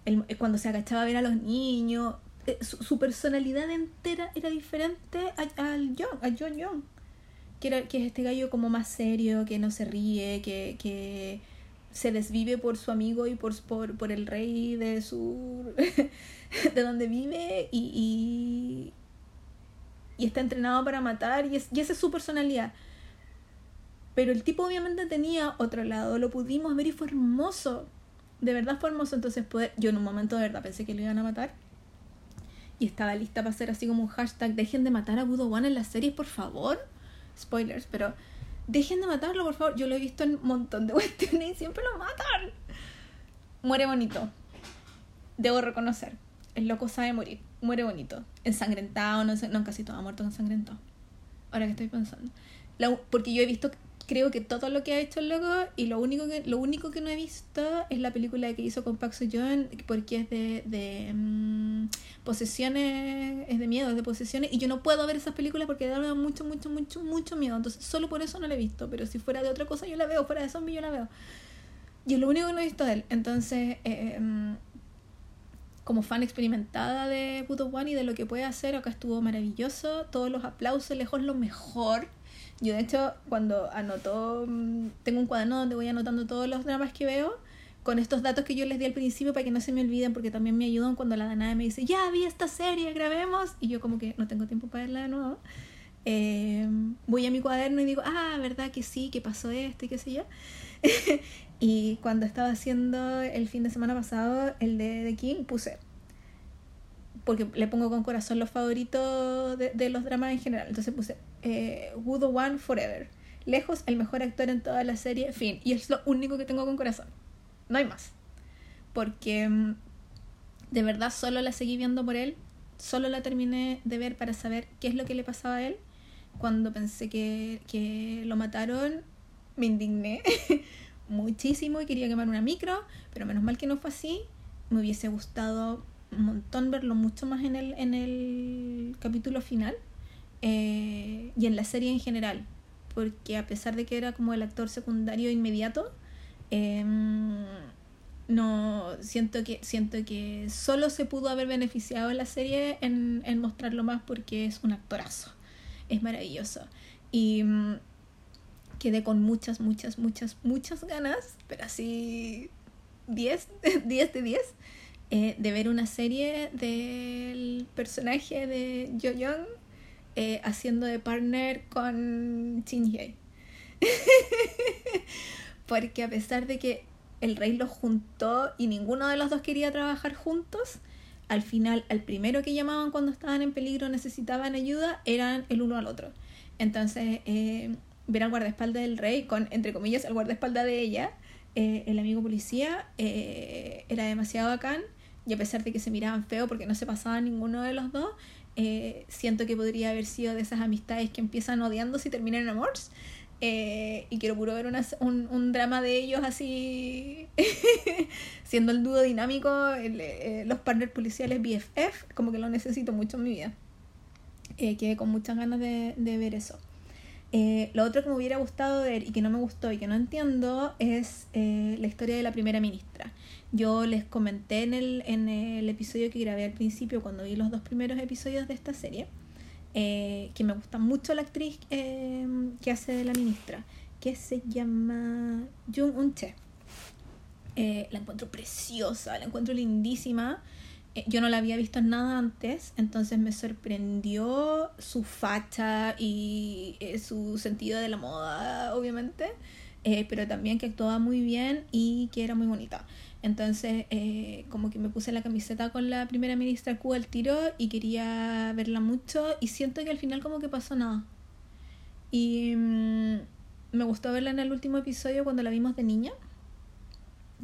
Speaker 1: el, cuando se agachaba a ver a los niños, eh, su, su, personalidad entera era diferente al John, a John Young que, es este gallo como más serio, que no se ríe, que, que se desvive por su amigo y por, por, por el rey de su de donde vive y, y, y, está entrenado para matar y, es, y esa es su personalidad. Pero el tipo obviamente tenía otro lado, lo pudimos ver y fue hermoso. De verdad fue hermoso. Entonces poder, yo en un momento de verdad pensé que lo iban a matar. Y estaba lista para hacer así como un hashtag, dejen de matar a Budo One en las series, por favor spoilers, pero dejen de matarlo, por favor. Yo lo he visto en un montón de cuestiones y siempre lo matan. Muere bonito. Debo reconocer. El loco sabe morir. Muere bonito. Ensangrentado, no. No, casi todo ha muerto ensangrentado. Ahora que estoy pensando. Porque yo he visto creo que todo lo que ha hecho el loco y lo único que lo único que no he visto es la película que hizo con Park Seo Joon porque es de, de um, posesiones es de miedo es de posesiones y yo no puedo ver esas películas porque me da mucho mucho mucho mucho miedo. Entonces solo por eso no la he visto pero si fuera de otra cosa yo la veo fuera de zombies yo la veo. Y es lo único que no he visto de él. Entonces eh, um, como fan experimentada de Puto One y de lo que puede hacer acá estuvo maravilloso todos los aplausos lejos lo mejor yo de hecho cuando anoto, mm, tengo un cuaderno donde voy anotando todos los dramas que veo con estos datos que yo les di al principio para que no se me olviden porque también me ayudan cuando la Danada me dice, ya vi esta serie, grabemos y yo como que no tengo tiempo para verla de nuevo. Eh, voy a mi cuaderno y digo, ah, verdad que sí, que pasó esto y qué sé yo. y cuando estaba haciendo el fin de semana pasado el de The King, puse porque le pongo con corazón los favoritos de, los dramas en general. Entonces puse eh, One Forever. lejos el mejor actor en toda la serie, fin. Y es lo único que tengo con corazón. No hay más. Porque mm, de verdad solo la seguí viendo por él, solo la terminé de ver para saber qué es lo que le pasaba a él. Cuando pensé que, que lo mataron, me indigné muchísimo y quería quemar una micro, pero menos mal que no fue así. Me hubiese gustado un montón verlo mucho más en el, en el capítulo final eh, y en la serie en general, porque a pesar de que era como el actor secundario inmediato, em, no siento que siento que solo se pudo haber beneficiado en la serie en, en mostrarlo más porque es un actorazo es maravilloso. Y mm, quedé con muchas muchas muchas muchas ganas pero así 10 10 de 10 eh, de ver una serie del personaje de Jo Young eh, haciendo de partner con Shin Hye porque a pesar de que el rey los juntó y ninguno de los dos quería trabajar juntos, al final, al primero que llamaban cuando estaban en peligro, necesitaban ayuda, eran el uno al otro. Entonces, eh, ver al guardaespaldas del rey con, entre comillas, el guardaespaldas de ella, eh, el amigo policía, era demasiado bacán. Y a pesar de que se miraban feo porque no se pasaba ninguno de los dos, siento que podría haber sido de esas amistades que empiezan odiándose y terminan en amores. Eh, y quiero puro ver un, un, drama de ellos así, siendo el dúo dinámico, eh, los partners policiales BFF, como que lo necesito mucho en mi vida. Eh, quedé con muchas ganas de, de ver eso. Eh, lo otro que me hubiera gustado ver y que no me gustó y que no entiendo es la historia de la primera ministra. Yo les comenté en el, en el episodio que grabé al principio, cuando vi los dos primeros episodios de esta serie, eh, que me gusta mucho la actriz eh, que hace de la ministra, que se llama Jung Un Che. Eh, la encuentro preciosa, la encuentro lindísima. yo no la había visto nada antes, entonces me sorprendió su facha y su sentido de la moda, obviamente, pero también que actuaba muy bien y que era muy bonita. Entonces, eh, como que me puse la camiseta con la primera ministra Q al tiro y quería verla mucho y siento que al final como que pasó nada. Y mm, me gustó verla en el último episodio cuando la vimos de niña.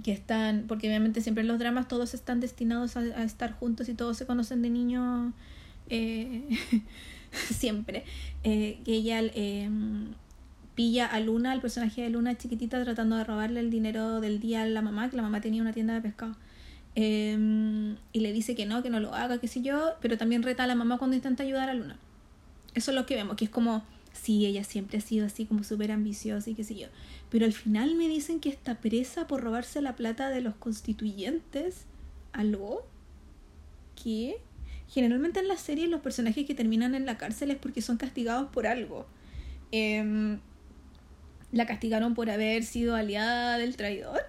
Speaker 1: Que están, porque obviamente siempre en los dramas todos están destinados a, estar juntos y todos se conocen de niño eh, siempre. Eh, que ella pilla a Luna, el personaje de Luna chiquitita, tratando de robarle el dinero del día a la mamá, que la mamá tenía una tienda de pescado. Em, y le dice que no, que no lo haga, qué sé yo, pero también reta a la mamá cuando intenta ayudar a Luna. Eso es lo que vemos, que es como, sí, ella siempre ha sido así como súper ambiciosa y qué sé yo. Pero al final me dicen que está presa por robarse la plata de los constituyentes. ¿Algo? ¿Qué? Generalmente en las series los personajes que terminan en la cárcel es porque son castigados por algo. Eh, la castigaron por haber sido aliada del traidor,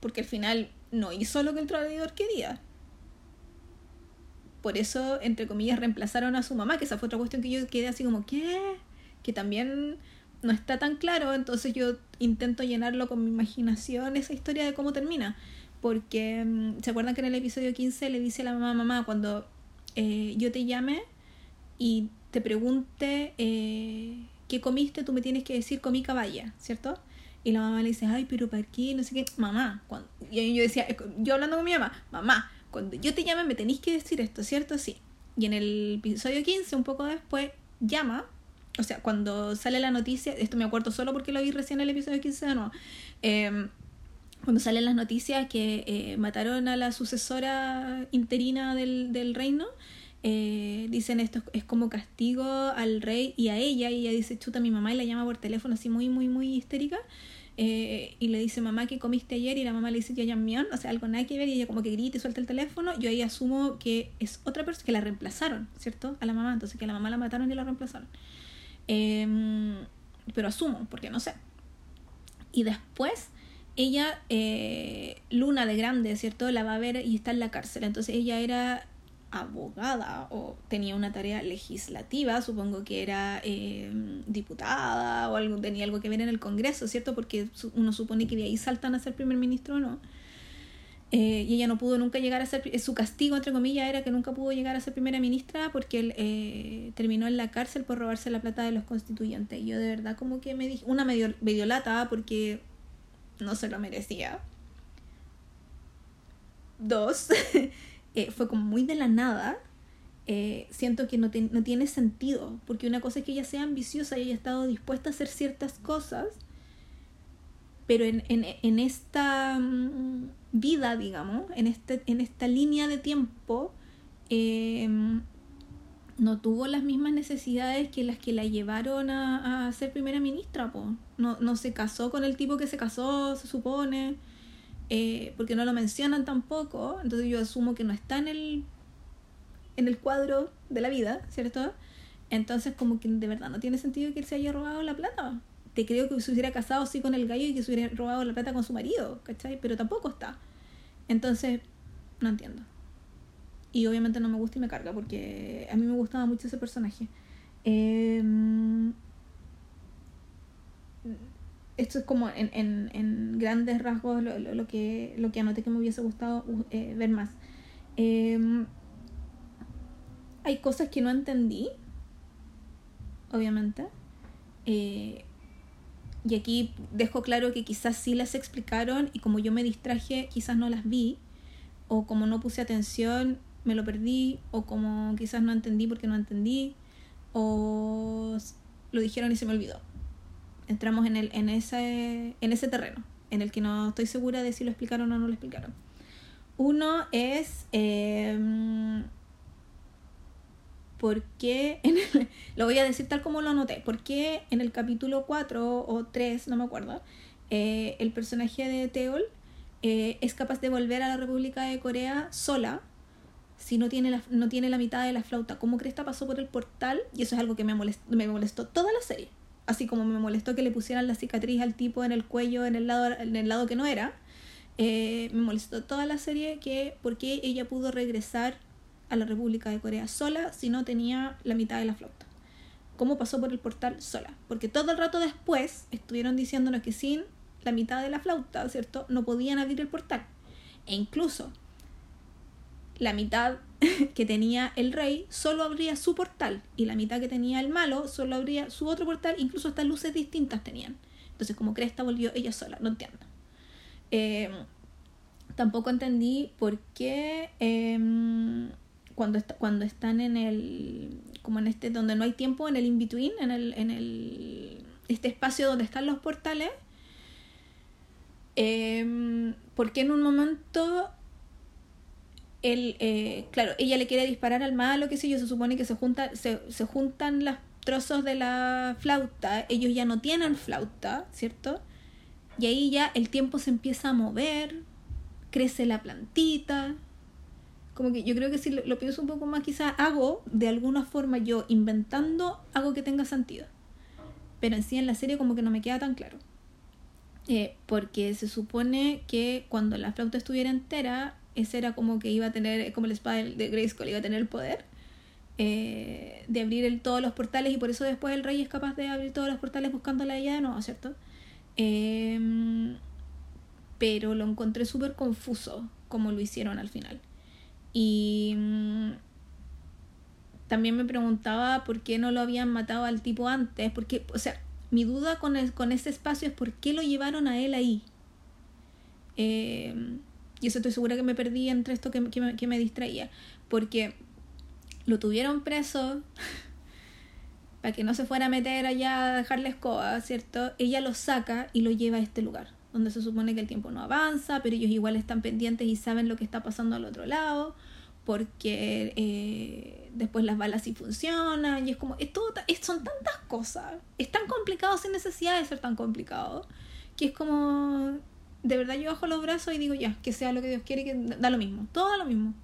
Speaker 1: porque al final no hizo lo que el traidor quería. Por eso, entre comillas, reemplazaron a su mamá, que esa fue otra cuestión que yo quedé así como, ¿qué? Que también no está tan claro, entonces yo intento llenarlo con mi imaginación esa historia de cómo termina. Porque, mm, ¿se acuerdan que en el episodio 15 le dice a la mamá, mamá, cuando eh, yo te llame y te pregunte... Eh, ¿qué comiste? Tú me tienes que decir, comí caballa, ¿cierto? Y la mamá le dice, ay, pero ¿para qué? No sé qué. Mamá, cuando... y yo decía, yo hablando con mi mamá, mamá, cuando yo te llame me tenéis que decir esto, ¿cierto? Sí. Y en el episodio 15, un poco después, llama, o sea, cuando sale la noticia, esto me acuerdo solo porque lo vi recién en el episodio 15 de nuevo, eh, cuando salen las noticias que eh, mataron a la sucesora interina del, del reino, eh, dicen esto es como castigo al rey y a ella, y ella dice chuta mi mamá y la llama por teléfono así muy, muy, muy histérica. Eh, y le dice mamá que comiste ayer y la mamá le dice ya mión, o sea, algo nada que ver y ella como que grita y suelta el teléfono, yo ahí asumo que es otra persona, que la reemplazaron, ¿cierto? A la mamá, entonces que la mamá la mataron y la reemplazaron. Em, pero asumo, porque no sé. Y después ella, eh, Luna de grande, ¿cierto? La va a ver y está en la cárcel, entonces ella era abogada o tenía una tarea legislativa, supongo que era eh, diputada o algo, tenía algo que ver en el Congreso, ¿cierto? Porque uno supone que de ahí saltan a ser primer ministro no. Eh, y ella no pudo nunca llegar a ser, su castigo, entre comillas, era que nunca pudo llegar a ser primera ministra porque él eh, terminó en la cárcel por robarse la plata de los constituyentes. Yo de verdad como que me dije, una medio, medio lata porque no se lo merecía. Dos, eh, fue como muy de la nada. siento que no, no tiene sentido, porque una cosa es que ella sea ambiciosa y haya estado dispuesta a hacer ciertas cosas, pero en, en, en esta mm, vida, digamos, en, este, en esta línea de tiempo, em, no tuvo las mismas necesidades que las que la llevaron a, a ser primera ministra. Po. No, no se casó con el tipo que se casó, se supone, eh, porque no lo mencionan tampoco. Entonces yo asumo que no está en el, en el cuadro de la vida, ¿cierto? Entonces como que de verdad no tiene sentido que él se haya robado la plata te creo que se hubiera casado así con el gallo y que se hubiera robado la plata con su marido, ¿cachai? Pero tampoco está. Entonces, no entiendo. Y obviamente no me gusta y me carga porque a mí me gustaba mucho ese personaje. Em, esto es como en, en, en grandes rasgos lo, lo, que, lo que anoté que me hubiese gustado eh, ver más. Em, hay cosas que no entendí, obviamente. Eh, y aquí dejo claro que quizás sí las explicaron y como yo me distraje, quizás no las vi. O como no puse atención, me lo perdí. O como quizás no entendí porque no entendí. O lo dijeron y se me olvidó. Entramos en, el, en, ese, en ese terreno, en el que no estoy segura de si lo explicaron o no lo explicaron. Uno es... Eh, ¿por qué, lo voy a decir tal como lo anoté, por qué en el capítulo 4 o 3, no me acuerdo, eh, el personaje de Teol eh, es capaz de volver a la República de Corea sola si no tiene, la, no tiene la mitad de la flauta? ¿Cómo Cresta pasó por el portal? Y eso es algo que me molestó, me molestó toda la serie. Así como me molestó que le pusieran la cicatriz al tipo en el cuello, en el lado, en el lado que no era. Eh, me molestó toda la serie que por qué ella pudo regresar a la República de Corea sola si no tenía la mitad de la flauta. ¿Cómo pasó por el portal sola? Porque todo el rato después estuvieron diciéndonos que sin la mitad de la flauta, ¿cierto? No podían abrir el portal. E incluso la mitad que tenía el rey solo abría su portal y la mitad que tenía el malo solo abría su otro portal, incluso hasta luces distintas tenían. Entonces, como Cresta volvió ella sola, no entiendo. Eh, tampoco entendí por qué em, cuando, cuando están en el, como en este, donde no hay tiempo, en el in-between, en el, en el, este espacio donde están los portales, eh, porque en un momento eh, claro, ella le quiere disparar al malo, qué sé yo, se supone que se, junta, se, se juntan los trozos de la flauta, ellos ya no tienen flauta, ¿cierto? Y ahí ya el tiempo se empieza a mover, crece la plantita, como que yo creo que si lo, pienso un poco más, quizás hago de alguna forma yo inventando algo que tenga sentido. Pero en sí en la serie como que no me queda tan claro. Eh, porque se supone que cuando la flauta estuviera entera, ese era como que iba a tener, como el espada de Grayskull, iba a tener el poder eh, de abrir todos los portales y por eso después el rey es capaz de abrir todos los portales buscándola a ella de nuevo, ¿cierto? Em, pero lo encontré súper confuso como lo hicieron al final. Y mm, también me preguntaba por qué no lo habían matado al tipo antes, porque, o sea, mi duda con, con ese espacio es por qué lo llevaron a él ahí. Eh, y eso estoy segura que me perdí entre esto que, que, me, distraía, porque lo tuvieron preso para que no se fuera a meter allá a dejarle escoba, ¿cierto? Ella lo saca y lo lleva a este lugar donde se supone que el tiempo no avanza, pero ellos igual están pendientes y saben lo que está pasando al otro lado, porque eh, después las balas sí funcionan, y es como, es todo, son tantas cosas, es tan complicado sin necesidad de ser tan complicado, que es como, de verdad yo bajo los brazos y digo, ya, que sea lo que Dios quiere, que da lo mismo, todo da lo mismo.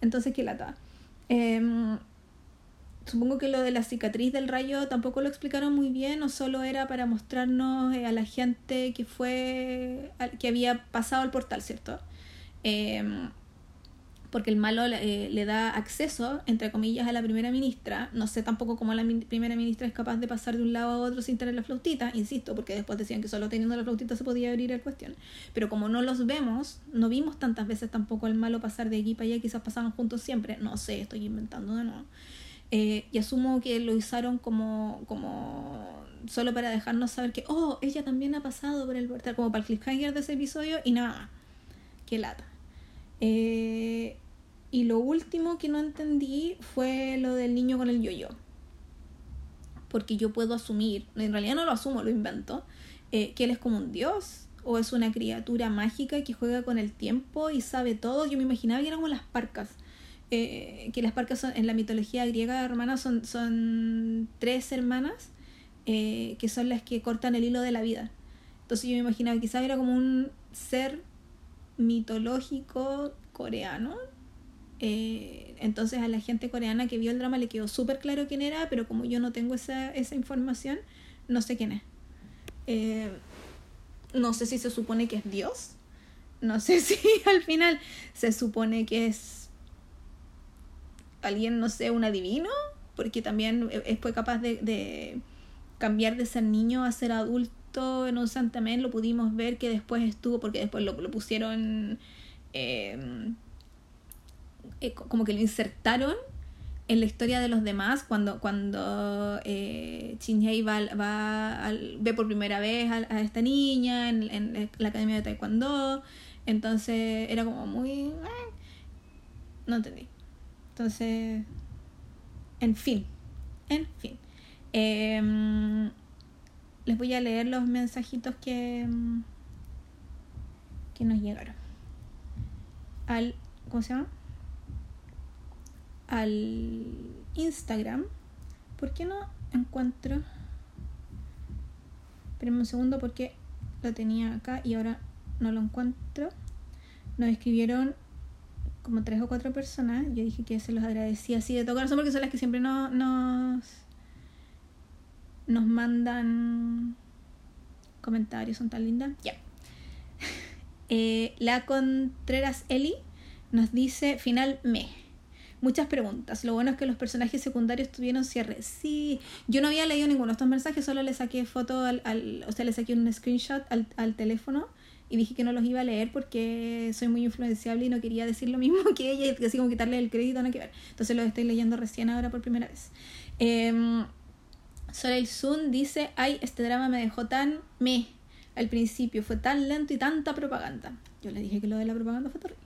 Speaker 1: Entonces, ¿qué lata? Eh, supongo que lo de la cicatriz del rayo tampoco lo explicaron muy bien o solo era para mostrarnos eh, a la gente que fue que había pasado el portal cierto em, porque el malo eh, le da acceso, entre comillas, a la primera ministra. No sé tampoco cómo la primera ministra es capaz de pasar de un lado a otro sin tener la flautita, insisto, porque después decían que solo teniendo la flautita se podía abrir la cuestión. Pero como no los vemos, no vimos tantas veces tampoco al malo pasar de aquí para allá, quizás pasaban juntos siempre. No sé, estoy inventando de nuevo. Eh, y asumo que lo usaron como, como solo para dejarnos saber que, oh, ella también ha pasado por el portal, como para el cliffhanger de ese episodio y nada, qué lata. Eh, y lo último que no entendí fue lo del niño con el yo-yo. Porque yo puedo asumir, en realidad no lo asumo, lo invento, eh, que él es como un dios o es una criatura mágica que juega con el tiempo y sabe todo. Yo me imaginaba que eran como las parcas. Eh, que las parcas son, en la mitología griega hermanas son, son tres hermanas eh, que son las que cortan el hilo de la vida. Entonces yo me imaginaba que quizás era como un ser mitológico coreano eh, entonces a la gente coreana que vio el drama le quedó súper claro quién era, pero como yo no tengo esa, esa información, no sé quién es. Eh, no sé si se supone que es Dios. No sé si al final se supone que es alguien, no sé, un adivino, porque también fue capaz de, de cambiar de ser niño a ser adulto en un santamén. Lo pudimos ver que después estuvo, porque después lo, pusieron... Eh, eh, como que lo insertaron en la historia de los demás cuando, cuando eh, va, ve por primera vez a, esta niña en, la academia de taekwondo entonces era como muy eh, no entendí entonces en fin en fin em, les voy a leer los mensajitos que que nos llegaron al ¿cómo se llama? al Instagram. ¿Por qué no encuentro? Espérenme un segundo porque lo tenía acá y ahora no lo encuentro. Nos escribieron como tres o cuatro personas. Yo dije que se los agradecía así de todo corazón porque son las que siempre no, nos, nos mandan comentarios, son tan lindas. Ya. Eh, la Contreras Eli nos dice final me muchas preguntas. Lo bueno es que los personajes secundarios tuvieron cierre. Sí, yo no había leído ninguno de estos mensajes, solo le saqué foto al, o sea, le saqué un screenshot al, al teléfono y dije que no los iba a leer porque soy muy influenciable y no quería decir lo mismo que ella así como quitarle el crédito, no que ver. Entonces los estoy leyendo recién ahora por primera vez. Eh, Soleil Sun dice, ay, este drama me dejó tan me al principio, fue tan lento y tanta propaganda. Yo le dije que lo de la propaganda fue terrible.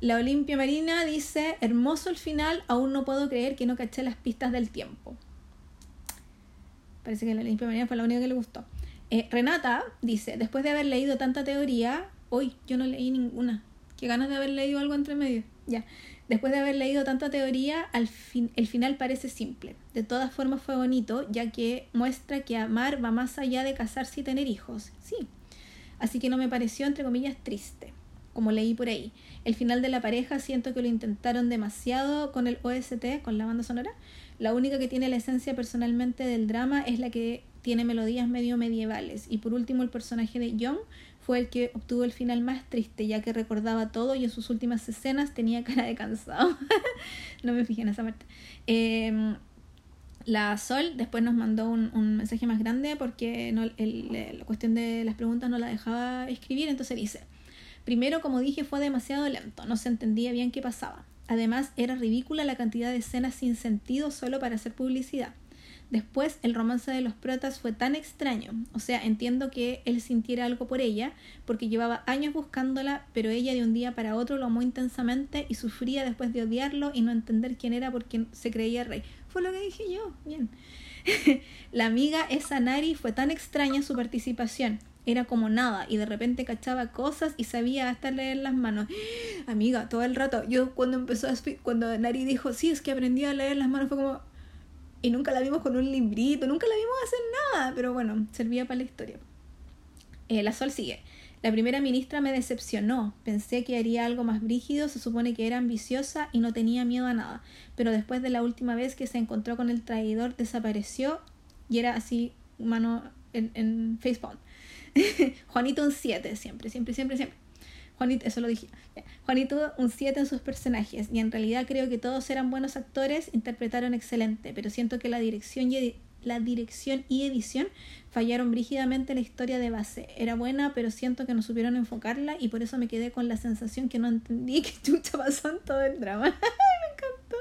Speaker 1: La Olimpia Marina dice, hermoso el final, aún no puedo creer que no caché las pistas del tiempo. Parece que la Olimpia Marina fue la única que le gustó. Eh, Renata dice, después de haber leído tanta teoría, hoy yo no leí ninguna. Qué ganas de haber leído algo entre medio. Ya. Después de haber leído tanta teoría, al fin, el final parece simple. De todas formas fue bonito, ya que muestra que amar va más allá de casarse y tener hijos. Sí. Así que no me pareció, entre comillas, triste como leí por ahí. El final de la pareja siento que lo intentaron demasiado con el OST, con la banda sonora. La única que tiene la esencia personalmente del drama es la que tiene melodías medio medievales. Y por último el personaje de Young fue el que obtuvo el final más triste, ya que recordaba todo y en sus últimas escenas tenía cara de cansado. no me fijé en esa parte. Em, la Sol después nos mandó un, mensaje más grande porque no, la cuestión de las preguntas no la dejaba escribir, entonces dice, Primero, como dije, fue demasiado lento, no se entendía bien qué pasaba. Además, era ridícula la cantidad de escenas sin sentido solo para hacer publicidad. Después, el romance de los protas fue tan extraño. O sea, entiendo que él sintiera algo por ella, porque llevaba años buscándola, pero ella de un día para otro lo amó intensamente y sufría después de odiarlo y no entender quién era porque se creía rey. Fue lo que dije yo. Bien. la amiga esa Nari fue tan extraña su participación era como nada y de repente cachaba cosas y sabía hasta leer las manos. Amiga, todo el rato, yo cuando empezó a cuando Nari dijo, sí, es que aprendí a leer las manos, fue como... Y nunca la vimos con un librito, nunca la vimos hacer nada, pero bueno, servía para la historia. Eh, la Sol sigue. La primera ministra me decepcionó. Pensé que haría algo más brígido, se supone que era ambiciosa y no tenía miedo a nada. Pero después de la última vez que se encontró con el traidor, desapareció y era así, mano en, en Juanito un 7, siempre, siempre, siempre, siempre. Juanito, eso lo dije. Juanito un 7 en sus personajes y en realidad creo que todos eran buenos actores, interpretaron excelente, pero siento que la dirección y, la dirección y edición fallaron brígidamente la historia de base. Era buena, pero siento que no supieron enfocarla y por eso me quedé con la sensación que no entendí que chucha pasó en todo el drama. me encantó.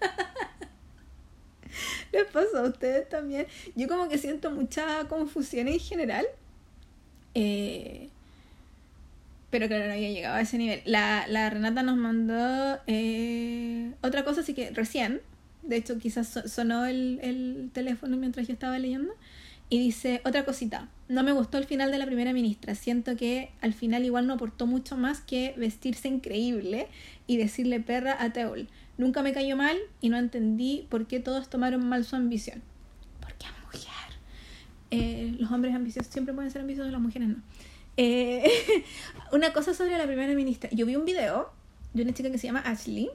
Speaker 1: ¿Les pasó a ustedes también? Yo como que siento mucha confusión en general. Eh, pero claro, no había llegado a ese nivel. La, la Renata nos mandó eh, otra cosa, así que recién, de hecho quizás sonó el, el teléfono mientras yo estaba leyendo, y dice otra cosita. No me gustó el final de la primera ministra. Siento que al final igual no aportó mucho más que vestirse increíble y decirle perra a Teul. Nunca me cayó mal y no entendí por qué todos tomaron mal su ambición. Porque es mujer. Eh, los hombres ambiciosos siempre pueden ser ambiciosos, las mujeres no. Eh, una cosa sobre la primera ministra. Yo vi un video de una chica que se llama Ashley.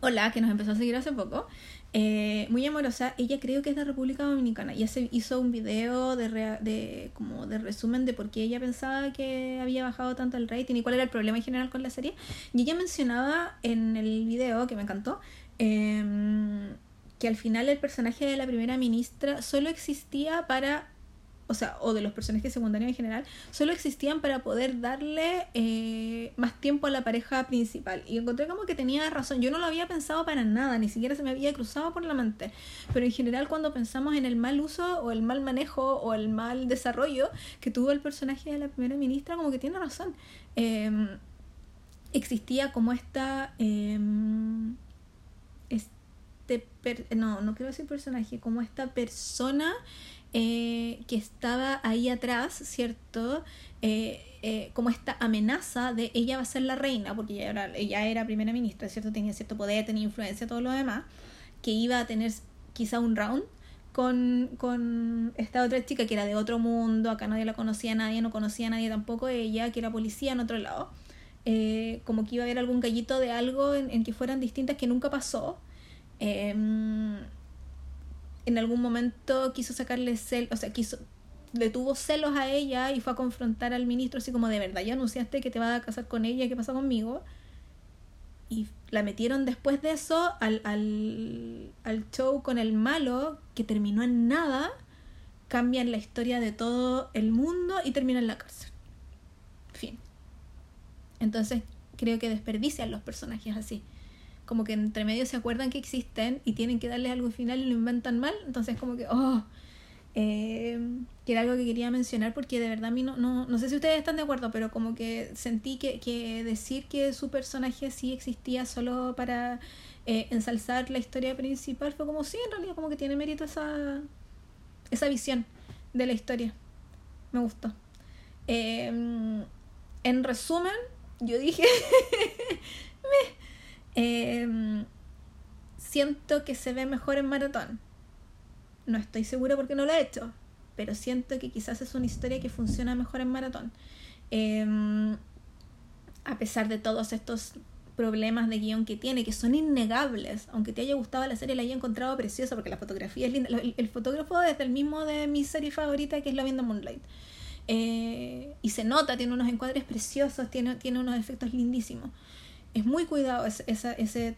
Speaker 1: Hola, que nos empezó a seguir hace poco. Eh, muy amorosa. Ella creo que es de República Dominicana. Ya se hizo un video de, de, como de resumen de por qué ella pensaba que había bajado tanto el rating y cuál era el problema en general con la serie. Y ella mencionaba en el video, que me encantó, em, que al final el personaje de la primera ministra solo existía para o sea, o de los personajes secundarios en general, solo existían para poder darle eh, más tiempo a la pareja principal. Y encontré como que tenía razón. Yo no lo había pensado para nada, ni siquiera se me había cruzado por la mente. Pero en general cuando pensamos en el mal uso o el mal manejo o el mal desarrollo que tuvo el personaje de la primera ministra, como que tiene razón. Em, existía como esta... Em, este no, no quiero decir personaje, como esta persona eh, que estaba ahí atrás, ¿cierto? Eh, eh, como esta amenaza de ella va a ser la reina, porque ella era, ella era primera ministra, ¿cierto? Tenía cierto poder, tenía influencia, todo lo demás, que iba a tener quizá un round con, con esta otra chica que era de otro mundo, acá nadie la conocía, nadie no conocía a nadie tampoco ella, que era policía en otro lado. como que iba a haber algún gallito de algo en, que fueran distintas que nunca pasó. Eh, en algún momento quiso sacarle celos, o sea, quiso, le tuvo celos a ella y fue a confrontar al ministro así como de verdad, ya anunciaste que te vas a casar con ella, ¿qué pasa conmigo? Y la metieron después de eso al, al, al show con el malo, que terminó en nada, cambian la historia de todo el mundo y termina en la cárcel. Fin. Entonces creo que desperdician los personajes así como que entre medio se acuerdan que existen y tienen que darles algo final y lo inventan mal. Entonces como que, oh, eh, que era algo que quería mencionar porque de verdad a mí no, no, no sé si ustedes están de acuerdo, pero como que sentí que, que decir que su personaje sí existía solo para eh, ensalzar la historia principal fue como, sí, en realidad como que tiene mérito esa, esa visión de la historia. Me gustó. Eh, en resumen, yo dije, me Em, siento que se ve mejor en maratón. No estoy segura porque no lo he hecho, pero siento que quizás es una historia que funciona mejor en maratón. Em, a pesar de todos estos problemas de guion que tiene, que son innegables, aunque te haya gustado la serie, la haya encontrado preciosa, porque la fotografía es linda. El, fotógrafo es el mismo de mi serie favorita, que es La Vienda Moonlight. Eh, y se nota, tiene unos encuadres preciosos, tiene, tiene unos efectos lindísimos es muy cuidado ese,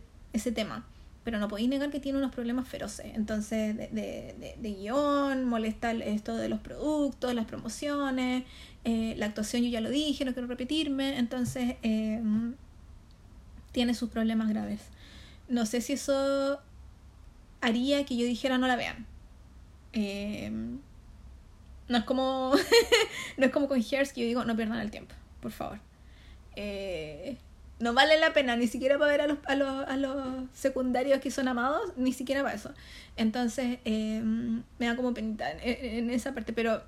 Speaker 1: tema. Pero no podéis negar que tiene unos problemas feroces. Entonces, de, de, guion, molesta esto de los productos, las promociones, eh, la actuación, yo ya lo dije, no quiero repetirme. Entonces, eh, tiene sus problemas graves. No sé si eso haría que yo dijera no la vean. Eh, no es como no es como con Hairs que yo digo no pierdan el tiempo, por favor. No vale la pena ni siquiera para ver a los, a los, a los secundarios que son amados, ni siquiera para eso. Entonces, em, me da como penita en, esa parte. Pero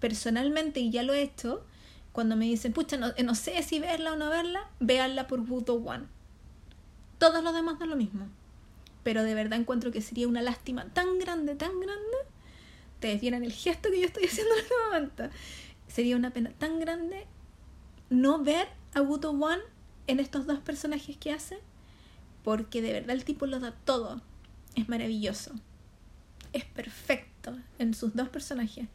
Speaker 1: personalmente, y ya lo he hecho, cuando me dicen, pucha, no, no sé si verla o no verla, véanla por Buto One. Todos los demás dan lo mismo. Pero de verdad encuentro que sería una lástima tan grande, tan grande. Ustedes vieran el gesto que yo estoy haciendo en este momento. Sería una pena tan grande no ver a Buto One en estos dos personajes que hace, porque de verdad el tipo lo da todo. Es maravilloso. Es perfecto en sus dos personajes.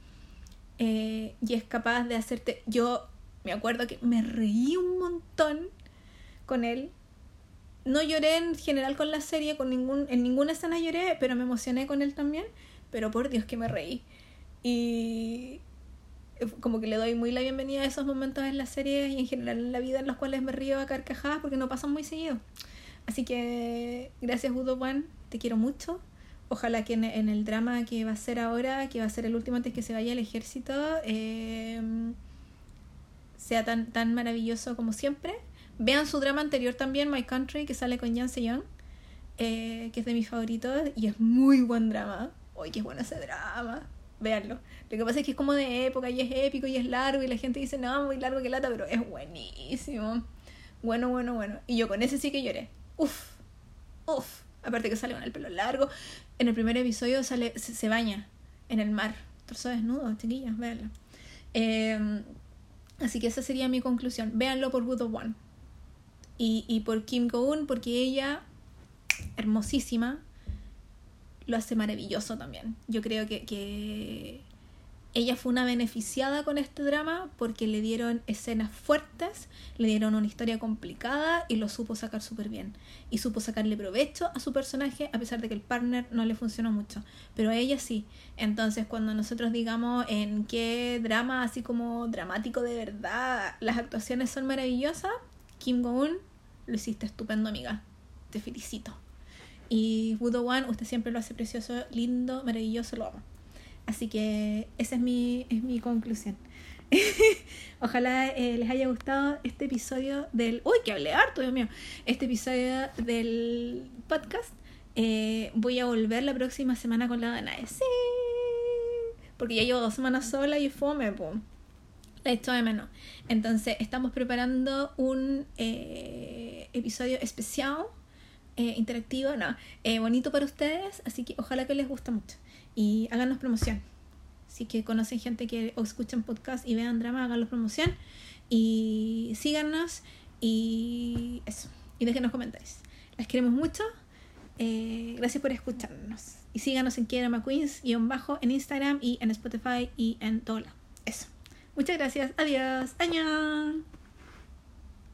Speaker 1: Eh, y es capaz de hacerte... Yo Me acuerdo que me reí un montón con él. No lloré en general con la serie, con ningún, en ninguna escena lloré, pero me emocioné con él también. Pero por Dios que me reí. Y como que le doy muy la bienvenida a esos momentos en la serie y en general en la vida en los cuales me río a carcajadas porque no pasan muy seguido. Así que gracias Udo One, te quiero mucho. Ojalá que en, el drama que va a ser ahora, que va a ser el último antes que se vaya al ejército, eh, sea tan, tan maravilloso como siempre. Vean su drama anterior también, My Country, que sale con Jan Young, eh, que es de mis favoritos y es muy buen drama. Uy, qué bueno ese drama. Veanlo. Lo que pasa es que es como de época y es épico y es largo y la gente dice, no, muy largo que lata, pero es buenísimo. Bueno, bueno, bueno. Y yo con ese sí que lloré. Uf, uf. Aparte que sale con el pelo largo. En el primer episodio sale, se, baña en el mar. Torso desnudo, chiquillas, véanlo. Em, así que esa sería mi conclusión. Véanlo por Good of One. Y, y por Kim Go-un, porque ella, hermosísima, lo hace maravilloso también. Yo creo que, que ella fue una beneficiada con este drama porque le dieron escenas fuertes, le dieron una historia complicada y lo supo sacar súper bien. Y supo sacarle provecho a su personaje a pesar de que el partner no le funcionó mucho. Pero a ella sí. Entonces cuando nosotros digamos en qué drama así como dramático de verdad las actuaciones son maravillosas, Kim Go-un lo hiciste estupendo amiga. Te felicito. Y Budo usted siempre lo hace precioso, lindo, maravilloso, lo amo. Así que esa es mi, es mi conclusión. Ojalá eh, les haya gustado este episodio del... ¡Uy, que hablé harto, Dios mío! Este episodio del podcast. Eh, voy a volver la próxima semana con la Danae. ¡Sí! Porque ya llevo dos semanas sola y fome, pum. La hecho de menos. Entonces, estamos preparando un eh, episodio especial, interactivo, no, bonito para ustedes. Así que ojalá que les guste mucho y háganos promoción. Si que conocen gente que o escuchan podcast y vean drama, háganos promoción y síganos y eso. Y déjenos comentarios. Las queremos mucho. Eh, gracias por escucharnos. Y síganos en Kierama Queens y en bajo en Instagram y en Spotify y en todo Eso. Muchas gracias. Adiós. Año.